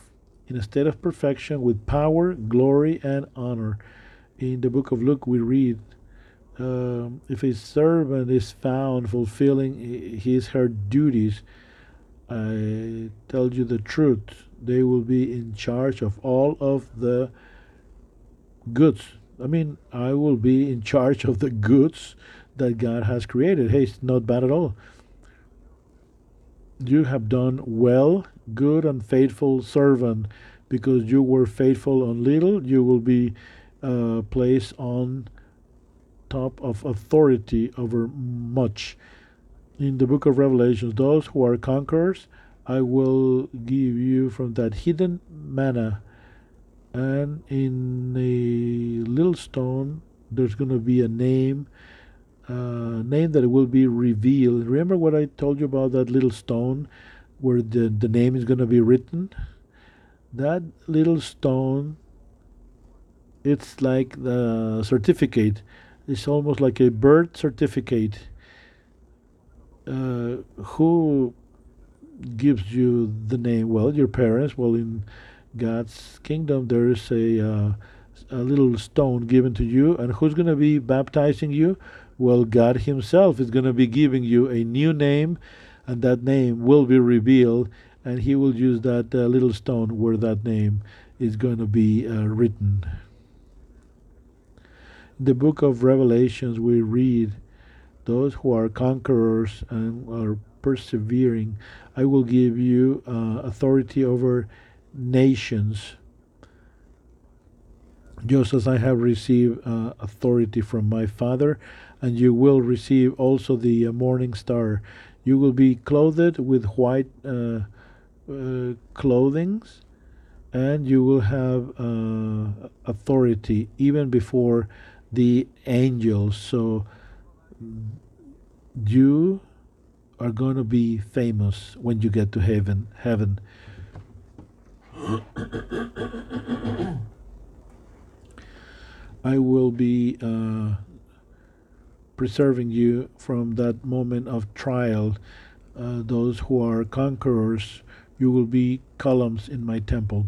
in a state of perfection with power, glory, and honor. In the book of Luke, we read um, if a servant is found fulfilling his her duties, I tell you the truth, they will be in charge of all of the goods I mean, I will be in charge of the goods that God has created. Hey, it's not bad at all. You have done well, good and faithful servant, because you were faithful on little, you will be uh, placed on top of authority over much. In the book of Revelations, those who are conquerors, I will give you from that hidden manna and in a little stone there's going to be a name uh, name that will be revealed. Remember what I told you about that little stone where the, the name is going to be written? That little stone, it's like the certificate. It's almost like a birth certificate. Uh, who gives you the name? Well, your parents. Well, in God's kingdom, there is a uh, a little stone given to you, and who's going to be baptizing you? Well, God Himself is going to be giving you a new name, and that name will be revealed, and He will use that uh, little stone where that name is going to be uh, written. In the book of Revelations, we read, Those who are conquerors and are persevering, I will give you uh, authority over nations just as I have received uh, authority from my Father, and you will receive also the uh, morning star. You will be clothed with white uh, uh clothings, and you will have uh, authority even before the angels. So you are going to be famous when you get to heaven. Heaven. I will be uh, preserving you from that moment of trial. Uh, those who are conquerors, you will be columns in my temple.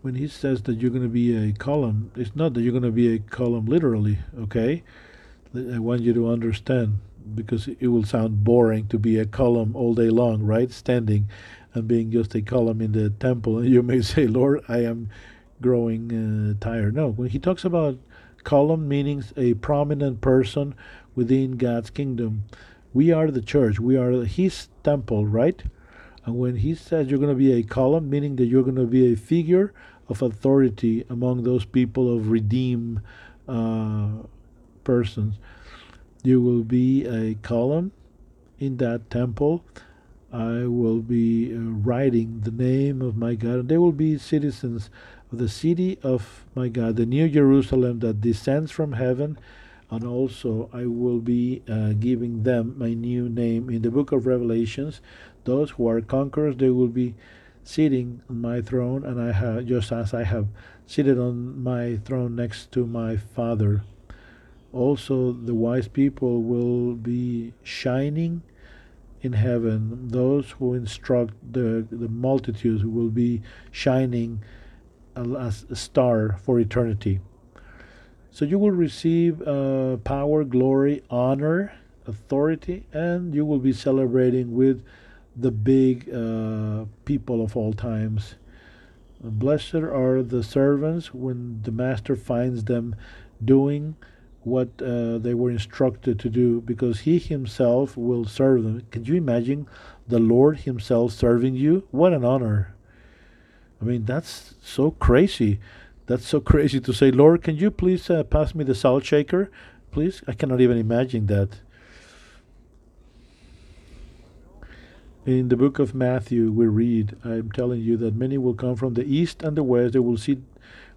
When he says that you're going to be a column, it's not that you're going to be a column literally, okay? I want you to understand because it will sound boring to be a column all day long, right? Standing and being just a column in the temple. And you may say, Lord, I am growing uh, tired. No, when he talks about column meaning a prominent person within God's kingdom. We are the church. We are His temple, right? And when He says you're going to be a column, meaning that you're going to be a figure of authority among those people of redeemed uh, persons, you will be a column in that temple. I will be uh, writing the name of my God, and they will be citizens of the city of my God, the new Jerusalem that descends from heaven, and also I will be uh, giving them my new name. In the book of Revelations, those who are conquerors, they will be sitting on my throne, and I have just as I have seated on my throne next to my Father. Also, the wise people will be shining in heaven. Those who instruct the, the multitudes will be shining as a star for eternity. So you will receive uh, power, glory, honor, authority, and you will be celebrating with the big uh, people of all times. Blessed are the servants when the master finds them doing what uh, they were instructed to do, because he himself will serve them. Can you imagine the Lord himself serving you? What an honor! I mean, that's so crazy. That's so crazy to say, Lord, can you please uh, pass me the salt shaker? Please? I cannot even imagine that. In the book of Matthew, we read, I'm telling you that many will come from the east and the west. They will sit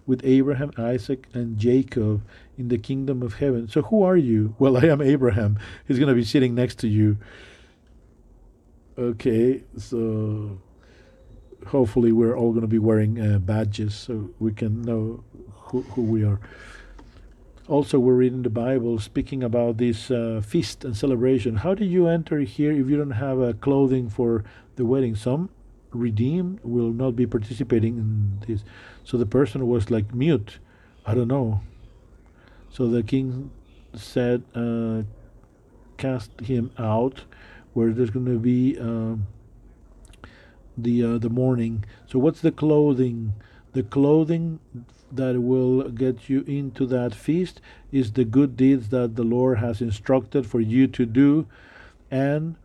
with Abraham, Isaac, and Jacob in the kingdom of heaven. So, who are you? Well, I am Abraham. He's going to be sitting next to you. Okay, so hopefully we're all going to be wearing uh, badges so we can know who, who we are. Also, we're reading the Bible speaking about this uh, feast and celebration. How do you enter here if you don't have uh, clothing for the wedding? Some redeemed will not be participating in this. So the person was like mute. I don't know. So the king said, uh, cast him out, where there's going to be. Um, the uh, the morning. So what's the clothing? The clothing that will get you into that feast is the good deeds that the Lord has instructed for you to do. And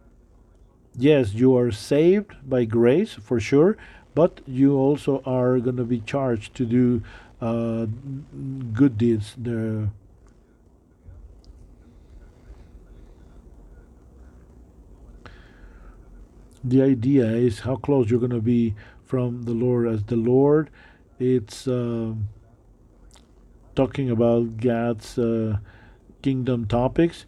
yes, you are saved by grace for sure, but you also are going to be charged to do uh, good deeds. The the idea is how close you're going to be from the Lord. As the Lord, it's uh, talking about God's uh, kingdom topics.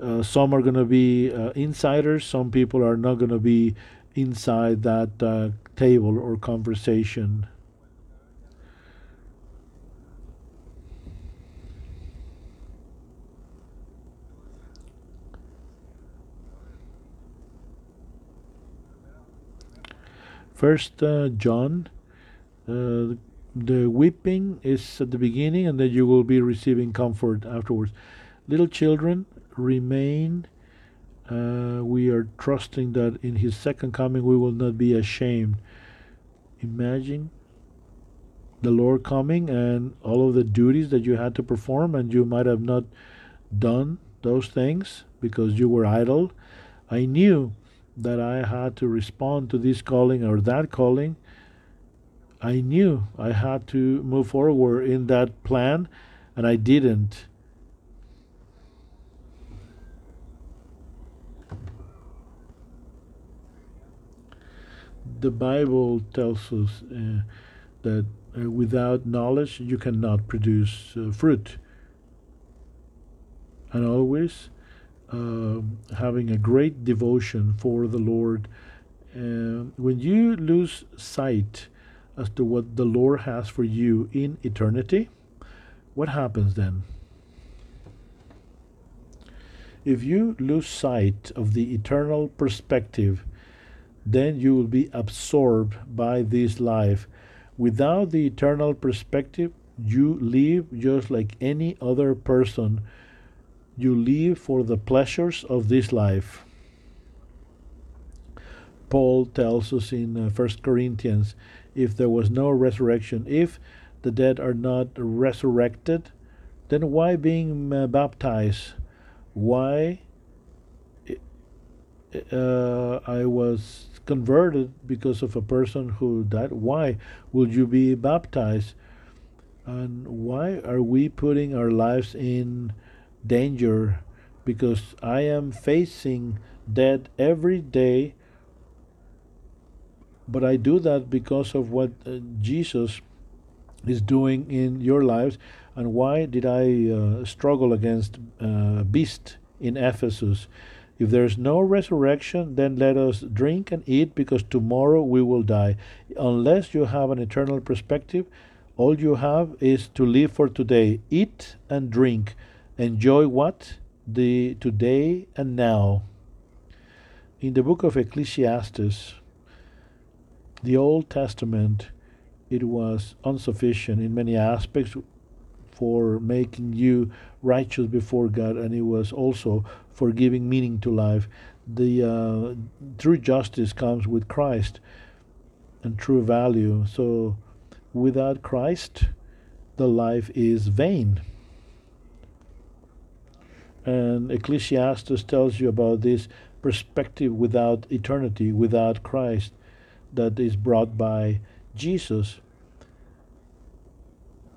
Uh, some are going to be uh, insiders. Some people are not going to be inside that uh, table or conversation. First uh, John, uh, the weeping is at the beginning, and then you will be receiving comfort afterwards. Little children, remain. Uh, we are trusting that in His second coming we will not be ashamed. Imagine the Lord coming and all of the duties that you had to perform, and you might have not done those things because you were idle. I knew that I had to respond to this calling or that calling. I knew I had to move forward in that plan, and I didn't. The Bible tells us uh, that uh, without knowledge you cannot produce uh, fruit. And always having a great devotion for the Lord. Uh, when you lose sight as to what the Lord has for you in eternity, what happens then? If you lose sight of the eternal perspective, then you will be absorbed by this life. Without the eternal perspective, you live just like any other person you live for the pleasures of this life. Paul tells us in uh, 1 Corinthians if there was no resurrection, if the dead are not resurrected, then why being uh, baptized? Why uh, I was converted because of a person who died? Why would you be baptized? And why are we putting our lives in danger because I am facing death every day. But I do that because of what uh, Jesus is doing in your lives. And why did I uh, struggle against uh, beast in Ephesus? If there's no resurrection, then let us drink and eat because tomorrow we will die. Unless you have an eternal perspective, all you have is to live for today. Eat and drink enjoy what? The today and now. In the book of Ecclesiastes, the Old Testament, it was insufficient in many aspects for making you righteous before God, and it was also for giving meaning to life. The uh, true justice comes with Christ and true value. So, without Christ, the life is vain. And Ecclesiastes tells you about this perspective without eternity, without Christ, that is brought by Jesus.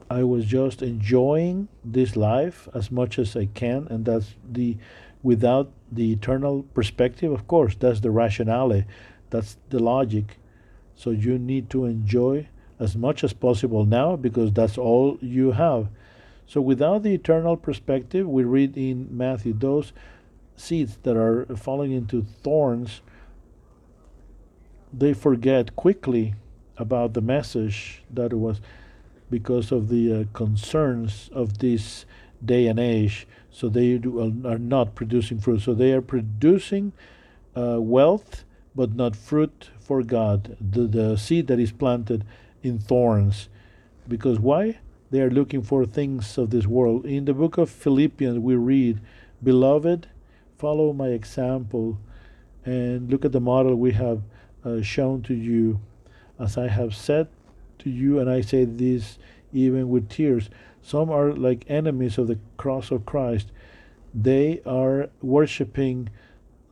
I was just enjoying this life as much as I can, and that's the without the eternal perspective, of course, that's the rationale, that's the logic. So you need to enjoy as much as possible now because that's all you have. So without the eternal perspective, we read in Matthew those seeds that are falling into thorns, they forget quickly about the message that it was because of the uh, concerns of this day and age. So they do, uh, are not producing fruit. So they are producing uh, wealth, but not fruit for God. The, the seed that is planted in thorns. Because why? They are looking for things of this world. In the book of Philippians, we read, Beloved, follow my example and look at the model we have uh, shown to you. As I have said to you, and I say this even with tears, some are like enemies of the cross of Christ. They are worshiping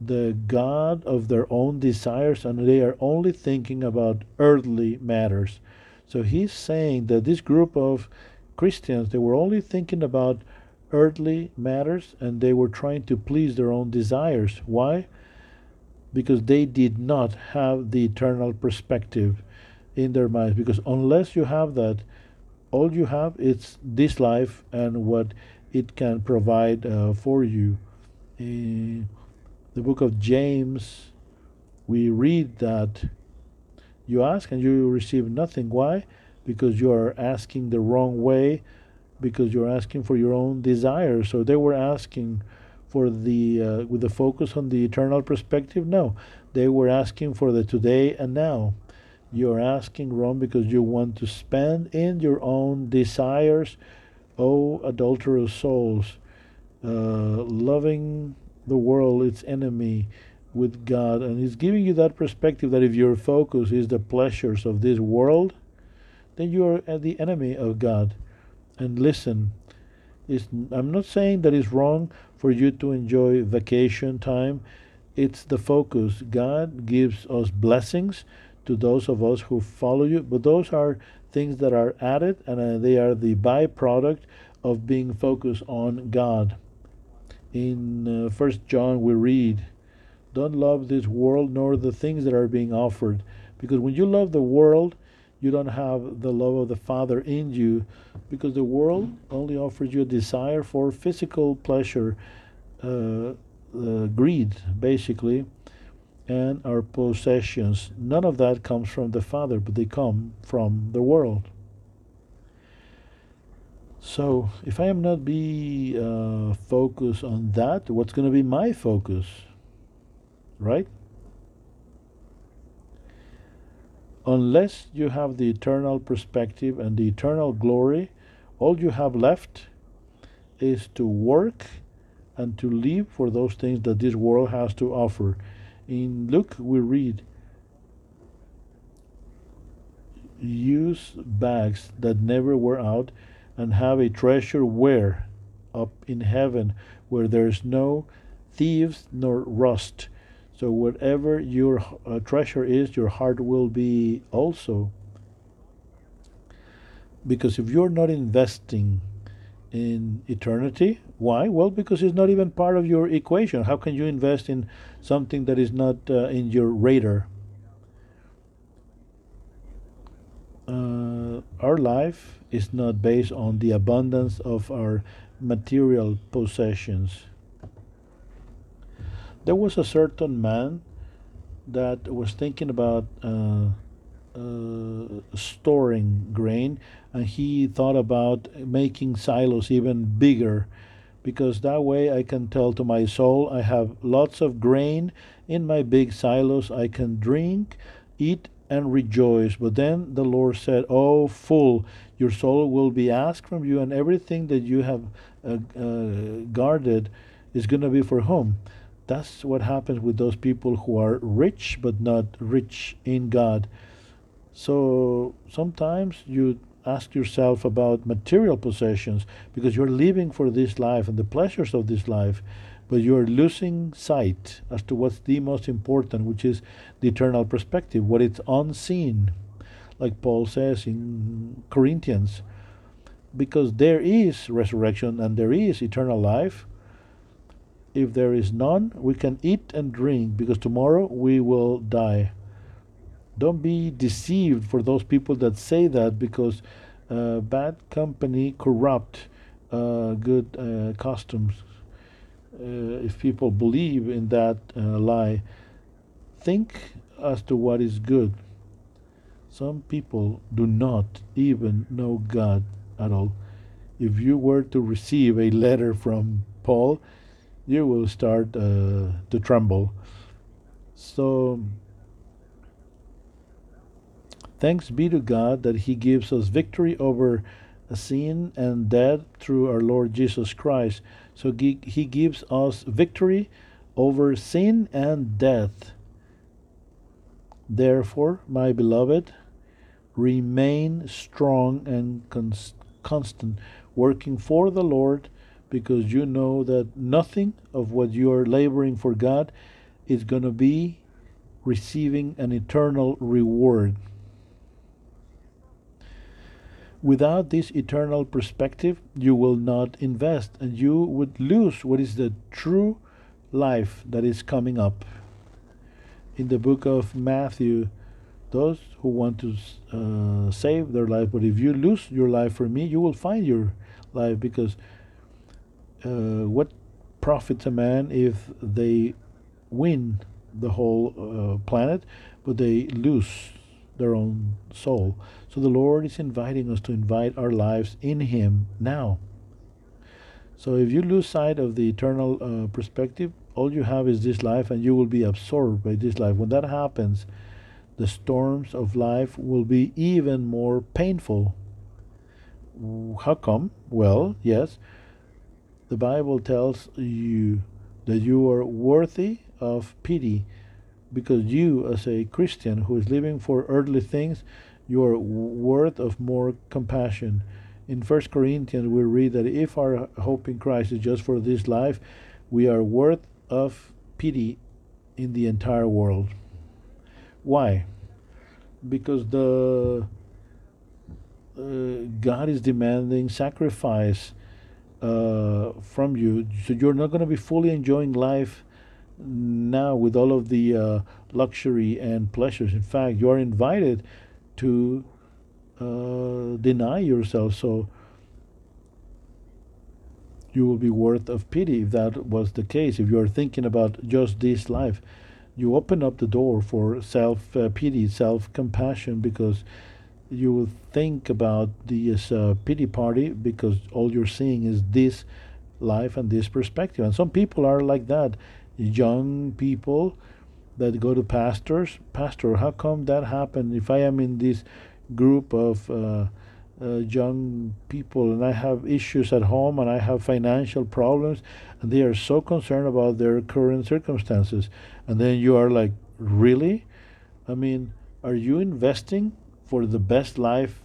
the God of their own desires and they are only thinking about earthly matters. So he's saying that this group of Christians, they were only thinking about earthly matters and they were trying to please their own desires. Why? Because they did not have the eternal perspective in their minds. Because unless you have that, all you have is this life and what it can provide uh, for you. In the book of James, we read that you ask and you receive nothing. Why? Because you are asking the wrong way, because you're asking for your own desires. So they were asking for the uh, with the focus on the eternal perspective. No, they were asking for the today and now. You're asking wrong because you want to spend in your own desires, oh adulterous souls, uh, loving the world, its enemy, with God. And He's giving you that perspective that if your focus is the pleasures of this world, then you are the enemy of God. And listen, it's, I'm not saying that it's wrong for you to enjoy vacation time. It's the focus. God gives us blessings to those of us who follow you, but those are things that are added and uh, they are the byproduct of being focused on God. In uh, First John, we read, "Don't love this world nor the things that are being offered, because when you love the world, you don't have the love of the Father in you, because the world only offers you a desire for physical pleasure, uh, uh, greed, basically." and our possessions. None of that comes from the Father, but they come from the world. So, if I am not be uh, focused on that, what's going to be my focus? Right? Unless you have the eternal perspective and the eternal glory, all you have left is to work and to live for those things that this world has to offer. In Luke, we read, use bags that never wear out and have a treasure where? Up in heaven where there's no thieves nor rust so whatever your uh, treasure is your heart will be also because if you're not investing in eternity. Why? Well, because it's not even part of your equation. How can you invest in something that is not uh, in your radar? Uh, our life is not based on the abundance of our material possessions. There was a certain man that was thinking about uh, uh, storing grain, and he thought about making silos even bigger because that way I can tell to my soul I have lots of grain in my big silos. I can drink, eat, and rejoice. But then the Lord said, Oh, fool, your soul will be asked from you, and everything that you have uh, uh, guarded is going to be for whom? That's what happens with those people who are rich but not rich in God. So sometimes you ask yourself about material possessions because you're living for this life and the pleasures of this life, but you're losing sight as to what's the most important, which is the eternal perspective, what it's unseen, like Paul says in Corinthians. Because there is resurrection and there is eternal life. If there is none, we can eat and drink because tomorrow we will die. Don't be deceived for those people that say that because uh, bad company corrupt uh, good uh, customs. Uh, if people believe in that uh, lie, think as to what is good. Some people do not even know God at all. If you were to receive a letter from Paul, you will start uh, to tremble. So Thanks be to God that He gives us victory over sin and death through our Lord Jesus Christ. So He gives us victory over sin and death. Therefore, my beloved, remain strong and cons- constant, working for the Lord, because you know that nothing of what you are laboring for God is going to be receiving an eternal reward. Without this eternal perspective, you will not invest and you would lose what is the true life that is coming up. In the book of Matthew, those who want to uh, save their life, but if you lose your life for me, you will find your life because uh, what profits a man if they win the whole uh, planet, but they lose their own soul. So the Lord is inviting us to invite our lives in Him now. So if you lose sight of the eternal uh, perspective, all you have is this life and you will be absorbed by this life. When that happens, the storms of life will be even more painful. How come? Well, yes, the Bible tells you that you are worthy of pity because you, as a Christian who is living for earthly things, you are worth of more compassion. In First Corinthians, we read that if our hope in Christ is just for this life, we are worth of pity in the entire world. Why? Because the uh, God is demanding sacrifice uh, from you, so you're not going to be fully enjoying life now with all of the uh, luxury and pleasures. In fact, you are invited to uh, deny yourself. So you will be worth of pity if that was the case. If you are thinking about just this life, you open up the door for self uh, pity, self compassion, because you will think about this uh, pity party because all you're seeing is this life and this perspective. And some people are like that. Young people that go to pastors, Pastor, how come that happened? If I am in this group of uh, uh, young people and I have issues at home and I have financial problems and they are so concerned about their current circumstances. And then you are like, really? I mean, are you investing for the best life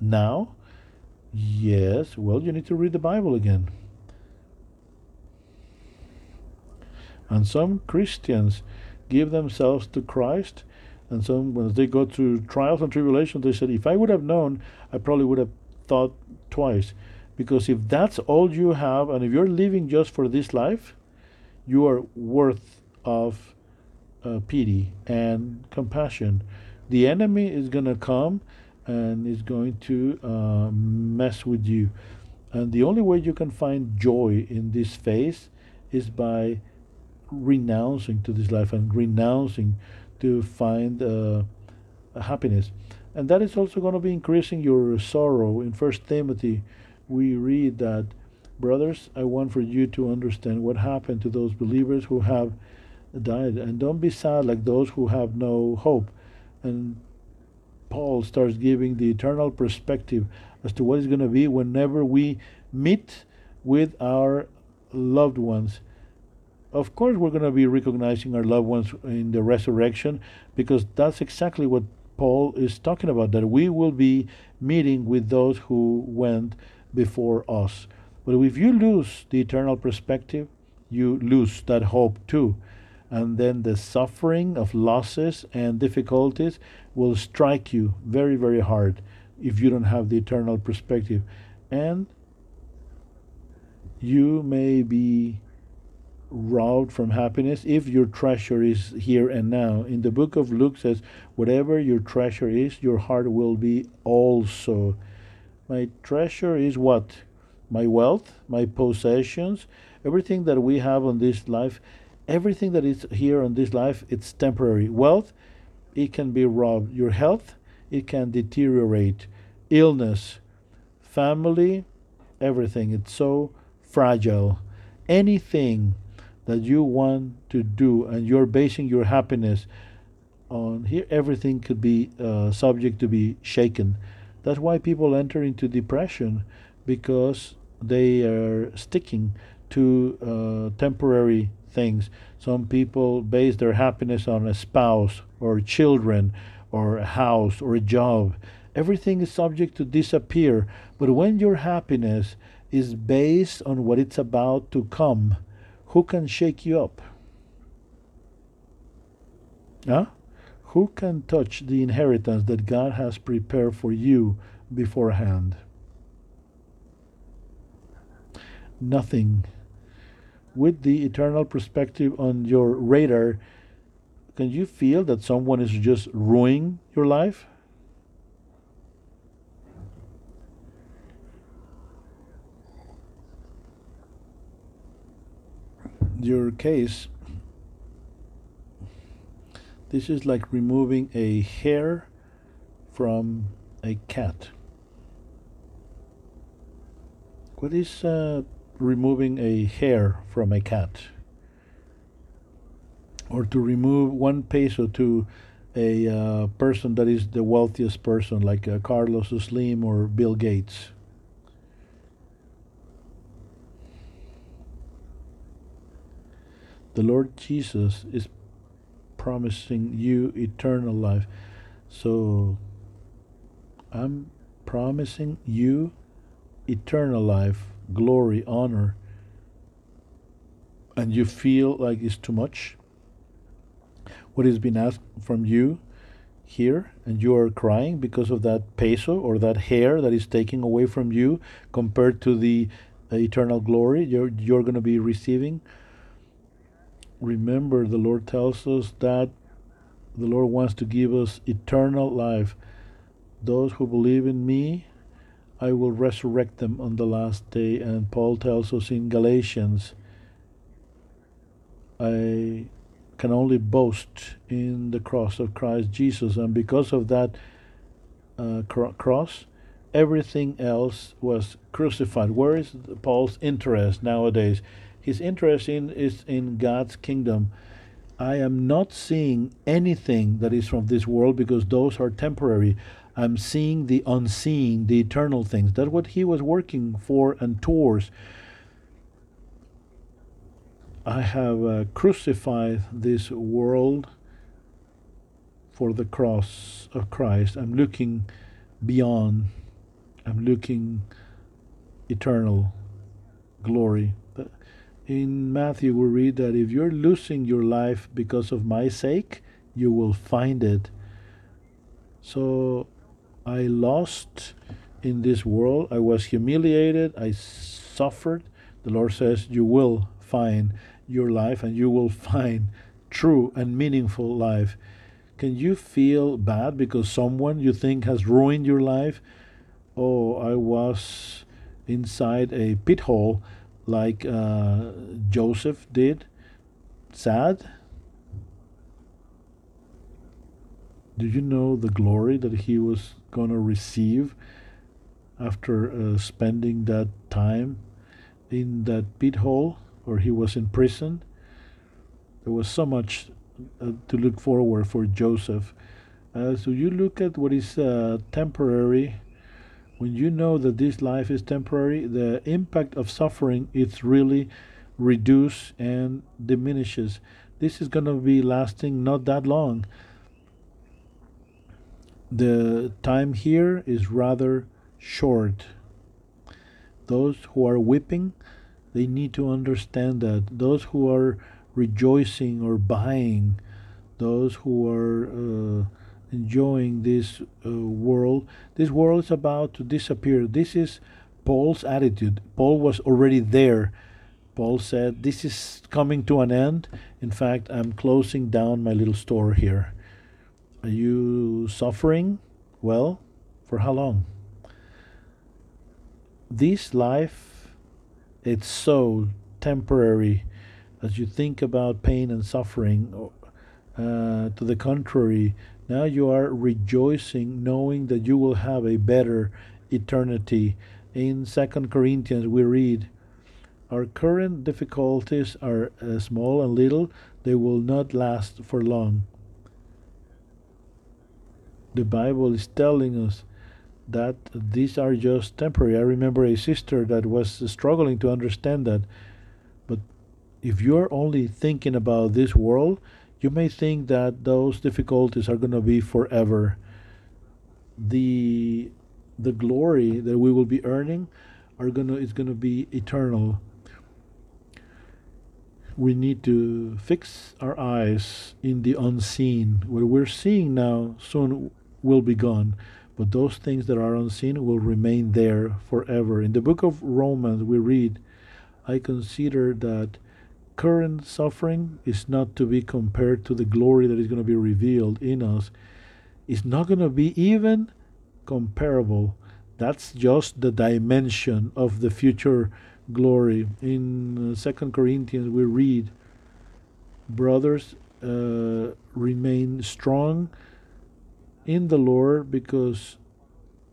now? Yes. Well, you need to read the Bible again. And some Christians give themselves to Christ and some, when they go through trials and tribulations, they said, if I would have known, I probably would have thought twice. Because if that's all you have, and if you're living just for this life, you are worth of uh, pity and compassion. The enemy is going to come and is going to uh, mess with you. And the only way you can find joy in this phase is by renouncing to this life and renouncing to find uh, happiness. And that is also going to be increasing your sorrow. In First Timothy, we read that, brothers, I want for you to understand what happened to those believers who have died, and don't be sad like those who have no hope. And Paul starts giving the eternal perspective as to what is going to be whenever we meet with our loved ones of course we're going to be recognizing our loved ones in the resurrection because that's exactly what Paul is talking about that we will be meeting with those who went before us. But if you lose the eternal perspective, you lose that hope too. And then the suffering of losses and difficulties will strike you very, very hard if you don't have the eternal perspective. And you may be robbed from happiness if your treasure is here and now. In the book of Luke says, whatever your treasure is, your heart will be also. My treasure is what? My wealth, my possessions, everything that we have on this life, everything that is here on this life, it's temporary. Wealth, it can be robbed. Your health, it can deteriorate. Illness, family, everything. It's so fragile. Anything that you want to do and you're basing your happiness on here everything could be uh, subject to be shaken that's why people enter into depression because they are sticking to uh, temporary things some people base their happiness on a spouse or children or a house or a job everything is subject to disappear but when your happiness is based on what it's about to come who can shake you up? Huh? Who can touch the inheritance that God has prepared for you beforehand? Nothing. With the eternal perspective on your radar, can you feel that someone is just ruining your life? your case, this is like removing a hair from a cat. What is uh, removing a hair from a cat? Or to remove one peso to a uh, person that is the wealthiest person, like uh, Carlos Slim or Bill Gates. The Lord Jesus is promising you eternal life. So I'm promising you eternal life, glory, honor, and you feel like it's too much, what has been asked from you here, and you are crying because of that peso or that hair that is taken away from you compared to the uh, eternal glory you're, you're going to be receiving. Remember, the Lord tells us that the Lord wants to give us eternal life. Those who believe in me, I will resurrect them on the last day. And Paul tells us in Galatians, I can only boast in the cross of Christ Jesus. And because of that uh, cr- cross, everything else was crucified. Where is Paul's interest nowadays? His interest in, is in God's kingdom. I am not seeing anything that is from this world because those are temporary. I'm seeing the unseen, the eternal things. That's what he was working for and towards. I have uh, crucified this world for the cross of Christ. I'm looking beyond, I'm looking eternal glory. In Matthew, we read that if you're losing your life because of my sake, you will find it. So I lost in this world. I was humiliated. I suffered. The Lord says, You will find your life and you will find true and meaningful life. Can you feel bad because someone you think has ruined your life? Oh, I was inside a pit hole like uh, Joseph did. Sad. Do you know the glory that he was going to receive after uh, spending that time in that pit hole? or he was in prison. There was so much uh, to look forward for Joseph. Uh, so you look at what is uh, temporary. When you know that this life is temporary, the impact of suffering is really reduced and diminishes. This is going to be lasting not that long. The time here is rather short. Those who are weeping they need to understand that those who are rejoicing or buying, those who are uh, enjoying this uh, world, this world is about to disappear. This is Paul's attitude. Paul was already there. Paul said, This is coming to an end. In fact, I'm closing down my little store here. Are you suffering? Well, for how long? This life it's so temporary as you think about pain and suffering. Uh, to the contrary, now you are rejoicing knowing that you will have a better eternity. In Second Corinthians, we read, Our current difficulties are uh, small and little, they will not last for long. The Bible is telling us that these are just temporary. I remember a sister that was struggling to understand that. But if you're only thinking about this world, you may think that those difficulties are going to be forever. The the glory that we will be earning are going to is going to be eternal. We need to fix our eyes in the unseen. What we're seeing now soon will be gone but those things that are unseen will remain there forever. In the book of Romans, we read, I consider that current suffering is not to be compared to the glory that is going to be revealed in us. It's not going to be even comparable. That's just the dimension of the future glory. In uh, Second Corinthians, we read, "Brothers, uh, remain strong in the Lord, because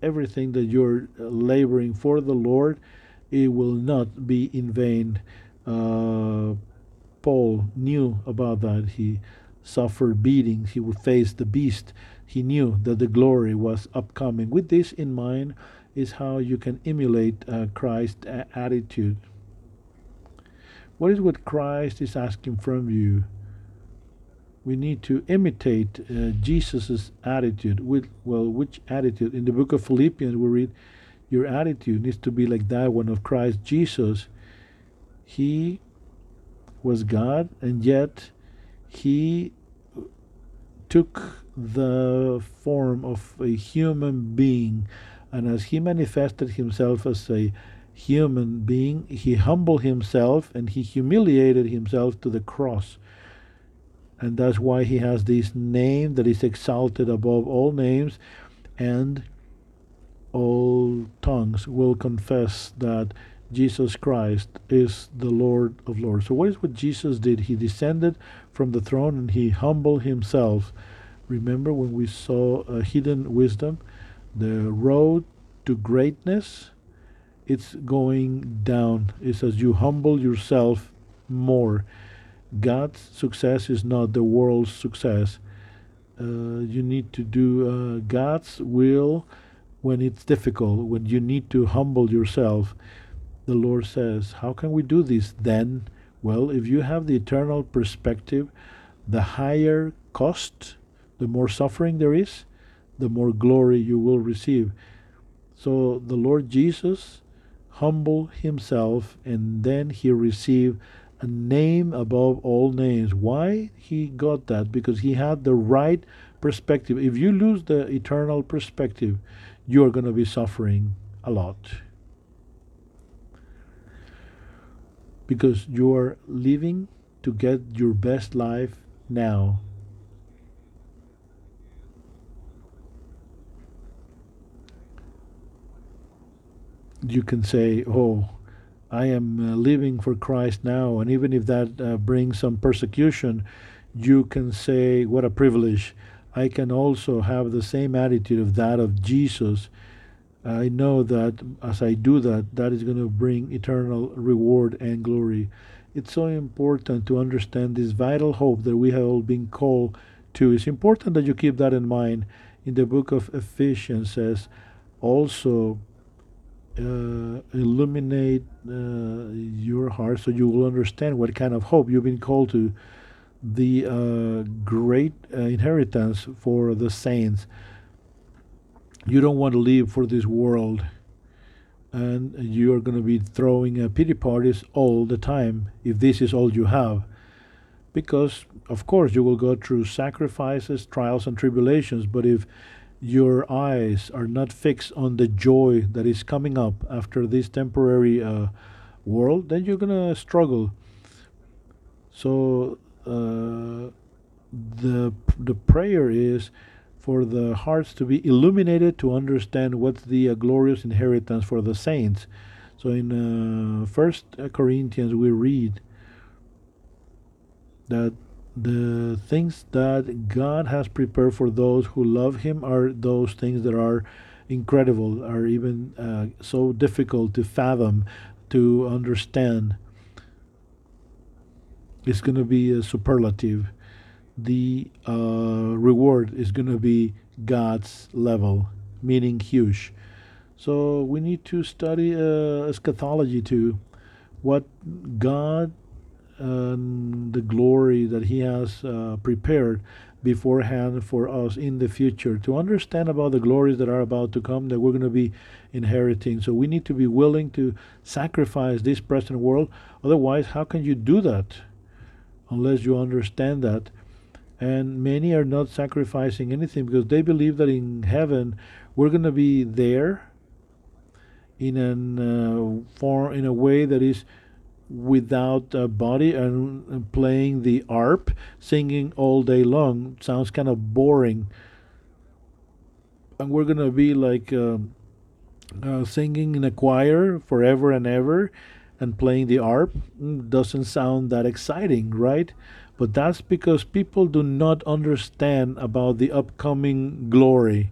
everything that you're laboring for the Lord, it will not be in vain." Uh, Paul knew about that. He suffered beatings. He would face the beast. He knew that the glory was upcoming. With this in mind, is how you can emulate uh, Christ's attitude. What is what Christ is asking from you? We need to imitate uh, Jesus' attitude. With well, which attitude? In the book of Philippians, we read, "Your attitude needs to be like that one of Christ Jesus." He was God, and yet he took the form of a human being, and as he manifested himself as a human being, he humbled himself and he humiliated himself to the cross. And that's why he has this name that is exalted above all names, and all tongues will confess that Jesus Christ is the Lord of Lords. So, what is what Jesus did? He descended from the throne and he humbled himself. Remember when we saw a hidden wisdom? The road to greatness, it's going down. It's as you humble yourself more. God's success is not the world's success. Uh, you need to do uh, God's will when it's difficult, when you need to humble yourself the Lord says, How can we do this then? Well, if you have the eternal perspective, the higher cost, the more suffering there is, the more glory you will receive. So the Lord Jesus humbled himself and then he received a name above all names. Why he got that? Because he had the right perspective. If you lose the eternal perspective, you are going to be suffering a lot. because you are living to get your best life now. You can say, Oh, I am uh, living for Christ now, and even if that uh, brings some persecution, you can say, What a privilege. I can also have the same attitude of that of Jesus I know that as I do that, that is going to bring eternal reward and glory. It's so important to understand this vital hope that we have all been called to. It's important that you keep that in mind. In the book of Ephesians says, also uh, illuminate uh, your heart so you will understand what kind of hope you've been called to the uh, great uh, inheritance for the saints. You don't want to live for this world and you are going to be throwing uh, pity parties all the time if this is all you have. Because of course you will go through sacrifices trials and tribulations but if your eyes are not fixed on the joy that is coming up after this temporary uh, world then you're to struggle so uh, the the prayer is for the hearts to be illuminated to understand what's the uh, glorious inheritance for the saints. So in uh, First Corinthians we read that the things that God has prepared for those who love Him are those things that are incredible, are even uh, so difficult to fathom, to understand. It's going to be a superlative the uh, reward is going to be God's level, meaning huge. So we need to study uh, eschatology too, what God the glory that He has uh, prepared beforehand for us in the future to understand about the glories that are about to come that we're going to be inheriting. So we need to be willing to sacrifice this present world. Otherwise, how can you do that unless you understand that? and many are not sacrificing anything because they believe that in heaven we're going to be there in an uh, form in a way that is without a body and, playing the harp singing all day long sounds kind of boring and we're going to be like um, uh, singing in a choir forever and ever and playing the harp mm, doesn't sound that exciting, right? But that's because people do not understand about the upcoming glory.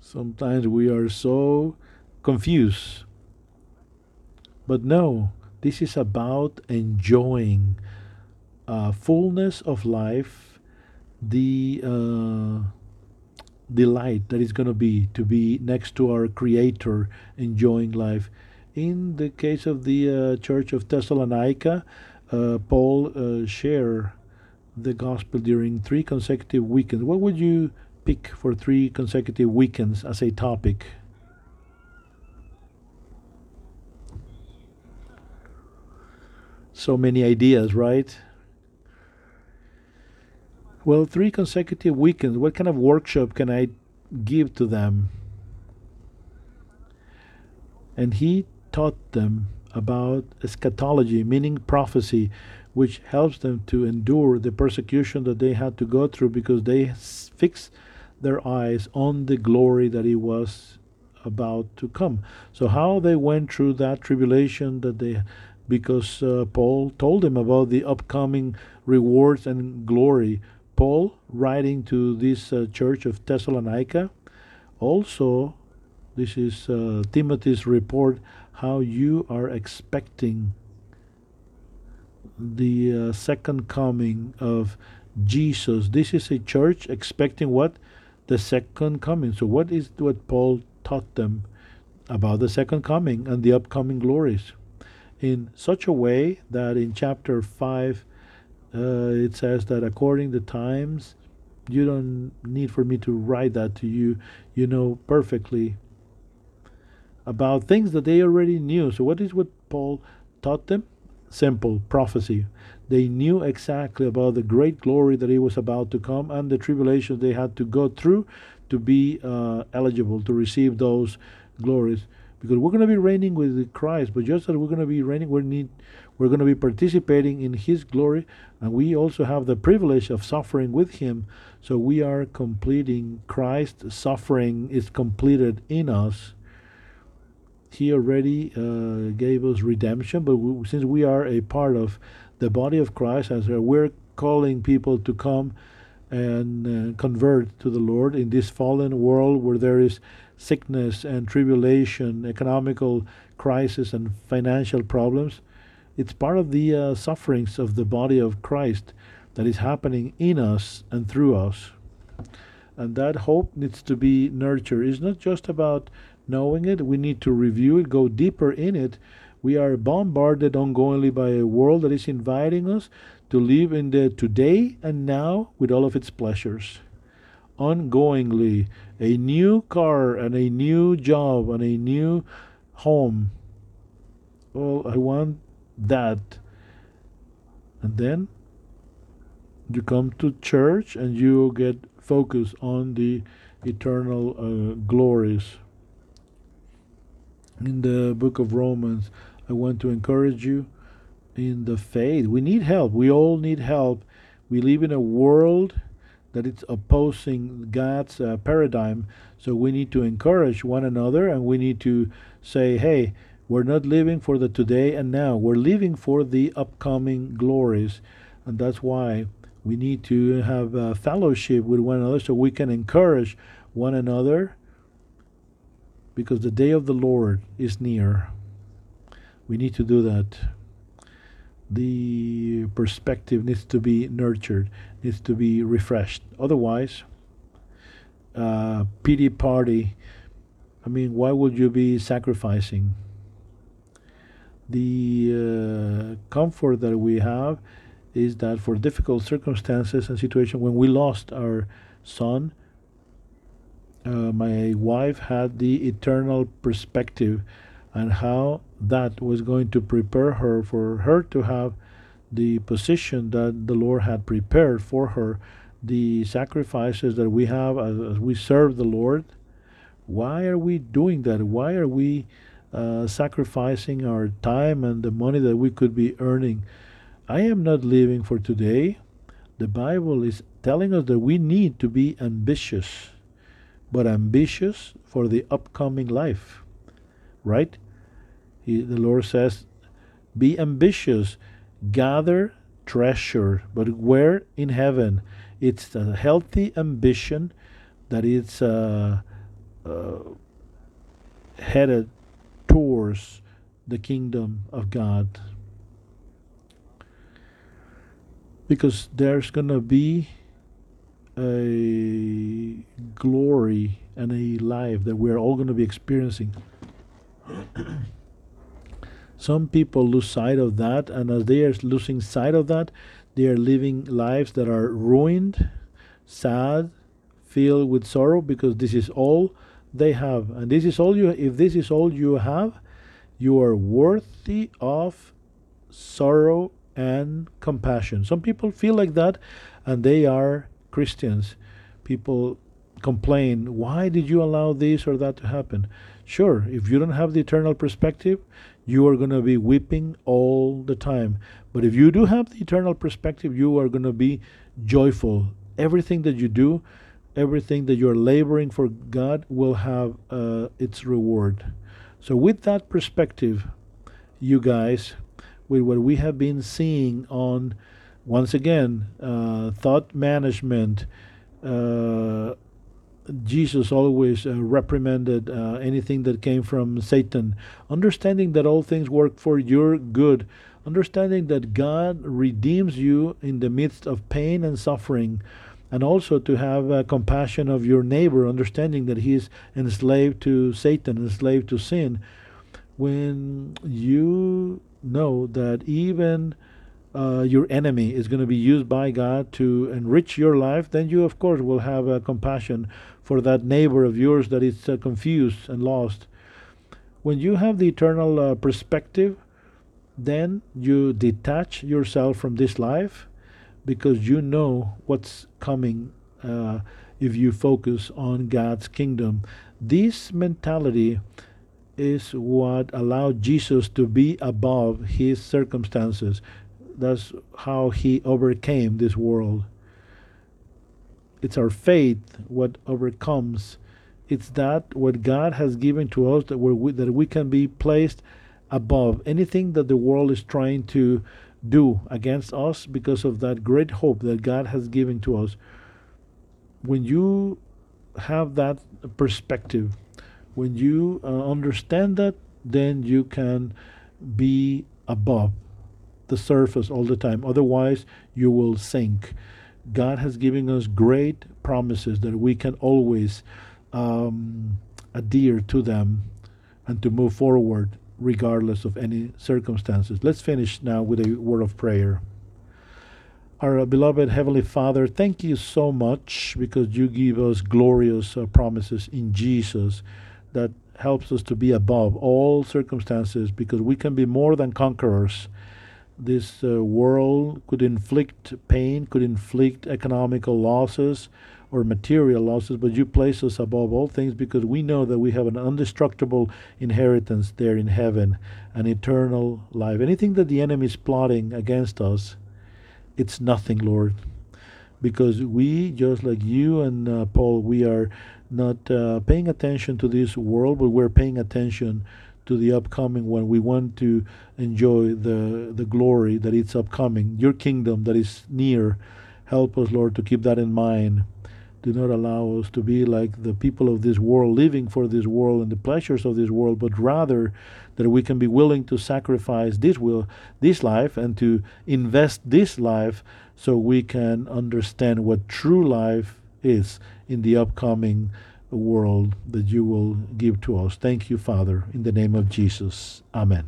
Sometimes we are so confused. But no, this is about enjoying uh, fullness of life, the uh, delight that is going to be to be next to our Creator, enjoying life. In the case of the uh, Church of Thessalonica, uh, Paul uh, shared the gospel during three consecutive weekends. What would you pick for three consecutive weekends as a topic? So many ideas, right? Well, three consecutive weekends. What kind of workshop can I give to them? And he taught them about eschatology, meaning prophecy, which helps them to endure the persecution that they had to go through because they fixed their eyes on the glory that he was about to come. So how they went through that tribulation that they because uh, Paul told them about the upcoming rewards and glory. Paul writing to this uh, church of Thessalonica also this is uh, Timothy's report how you are expecting the uh, second coming of Jesus. This is a church expecting what? The second coming. So, what is what Paul taught them about the second coming and the upcoming glories? In such a way that in chapter 5, uh, it says that according to times, you don't need for me to write that to you. You know perfectly about things that they already knew. So, what is what Paul taught them? Simple prophecy. They knew exactly about the great glory that he was about to come and the tribulations they had to go through to be uh, eligible to receive those glories. Because we're going to be reigning with Christ, but just as we're going to be reigning, we need we're going to be participating in His glory, and we also have the privilege of suffering with Him. So we are completing Christ's suffering is completed in us he already uh, gave us redemption, but we, since we are a part of the body of Christ, as we're calling people to come and uh, convert to the Lord in this fallen world where there is sickness and tribulation, economical crisis, and financial problems, it's part of the uh, sufferings of the body of Christ that is happening in us and through us. And that hope needs to be nurtured. It's not just about knowing it. We need to review it, go deeper in it. We are bombarded ongoingly by a world that is inviting us to live in the today and now with all of its pleasures. Ongoingly, a new car and a new job and a new home. Well, I want that. And then you come to church and you get focused on the eternal uh, glories in the book of Romans, I want to encourage you in the faith. We need help. We all need help. We live in a world that it's opposing God's uh, paradigm. So we need to encourage one another and we need to say, hey, we're not living for the today and now. We're living for the upcoming glories. And that's why we need to have a fellowship with one another so we can encourage one another because the day of the Lord is near. We need to do that. The perspective needs to be nurtured, needs to be refreshed. Otherwise, uh, pity party. I mean, why would you be sacrificing? The uh, comfort that we have is that for difficult circumstances and situations, when we lost our son, uh, my wife had the eternal perspective and how that was going to prepare her for her to have the position that the Lord had prepared for her, the sacrifices that we have as, as we serve the Lord. Why are we doing that? Why are we uh, sacrificing our time and the money that we could be earning? I am not living for today. The Bible is telling us that we need to be ambitious but ambitious for the upcoming life. Right? He, the Lord says, Be ambitious. Gather treasure. But where? In heaven. It's a healthy ambition that is uh, uh, headed towards the kingdom of God. Because there's going to be a glory and a life that we're all going to be experiencing. Some people lose sight of that, and as they are losing sight of that, they are living lives that are ruined, sad, filled with sorrow because this is all they have. And this is all you if this is all you have, you are worthy of sorrow and compassion. Some people feel like that and they are Christians. People complain, why did you allow this or that to happen? Sure, if you don't have the eternal perspective, you are going to be weeping all the time. But if you do have the eternal perspective, you are going to be joyful. Everything that you do, everything that you're laboring for God will have uh, its reward. So, with that perspective, you guys, with what we have been seeing on, once again, uh, thought management, uh, Jesus always uh, reprimanded uh, anything that came from Satan, understanding that all things work for your good, understanding that God redeems you in the midst of pain and suffering, and also to have uh, compassion of your neighbor, understanding that he is enslaved to Satan, enslaved to sin. When you know that even uh, your enemy is going to be used by God to enrich your life, then you, of course, will have uh, compassion for that neighbor of yours that is uh, confused and lost. When you have the eternal uh, perspective, then you detach yourself from this life because you know what's coming uh, if you focus on God's kingdom. This mentality is what allowed Jesus to be above his circumstances. That's how he overcame this world. It's our faith what overcomes. It's that what God has given to us that we that we can be placed above anything that the world is trying to do against us because of that great hope that God has given to us. When you have that perspective, when you uh, understand that, then you can be above the surface all the time. Otherwise, you will sink. God has given us great promises that we can always um, adhere to them and to move forward regardless of any circumstances. Let's finish now with a word of prayer. Our beloved Heavenly Father, thank you so much because you give us glorious uh, promises in Jesus that helps us to be above all circumstances because we can be more than conquerors. This uh, world could inflict pain, could inflict economical losses, or material losses, but you place us above all things because we know that we have an indestructible inheritance there in heaven, an eternal life. Anything that the enemy is plotting against us, it's nothing, Lord. Because we, just like you and uh, Paul, we are not uh, paying attention to this world, but we're paying attention to the upcoming one. We want to enjoy the the glory that is upcoming, your kingdom that is near. Help us, Lord, to keep that in mind do not allow us to be like the people of this world, living for this world and the pleasures of this world, but rather that we can be willing to sacrifice this will, this life, and to invest this life so we can understand what true life is in the upcoming world that you will give to us. Thank you, Father, in the name of Jesus. Amen.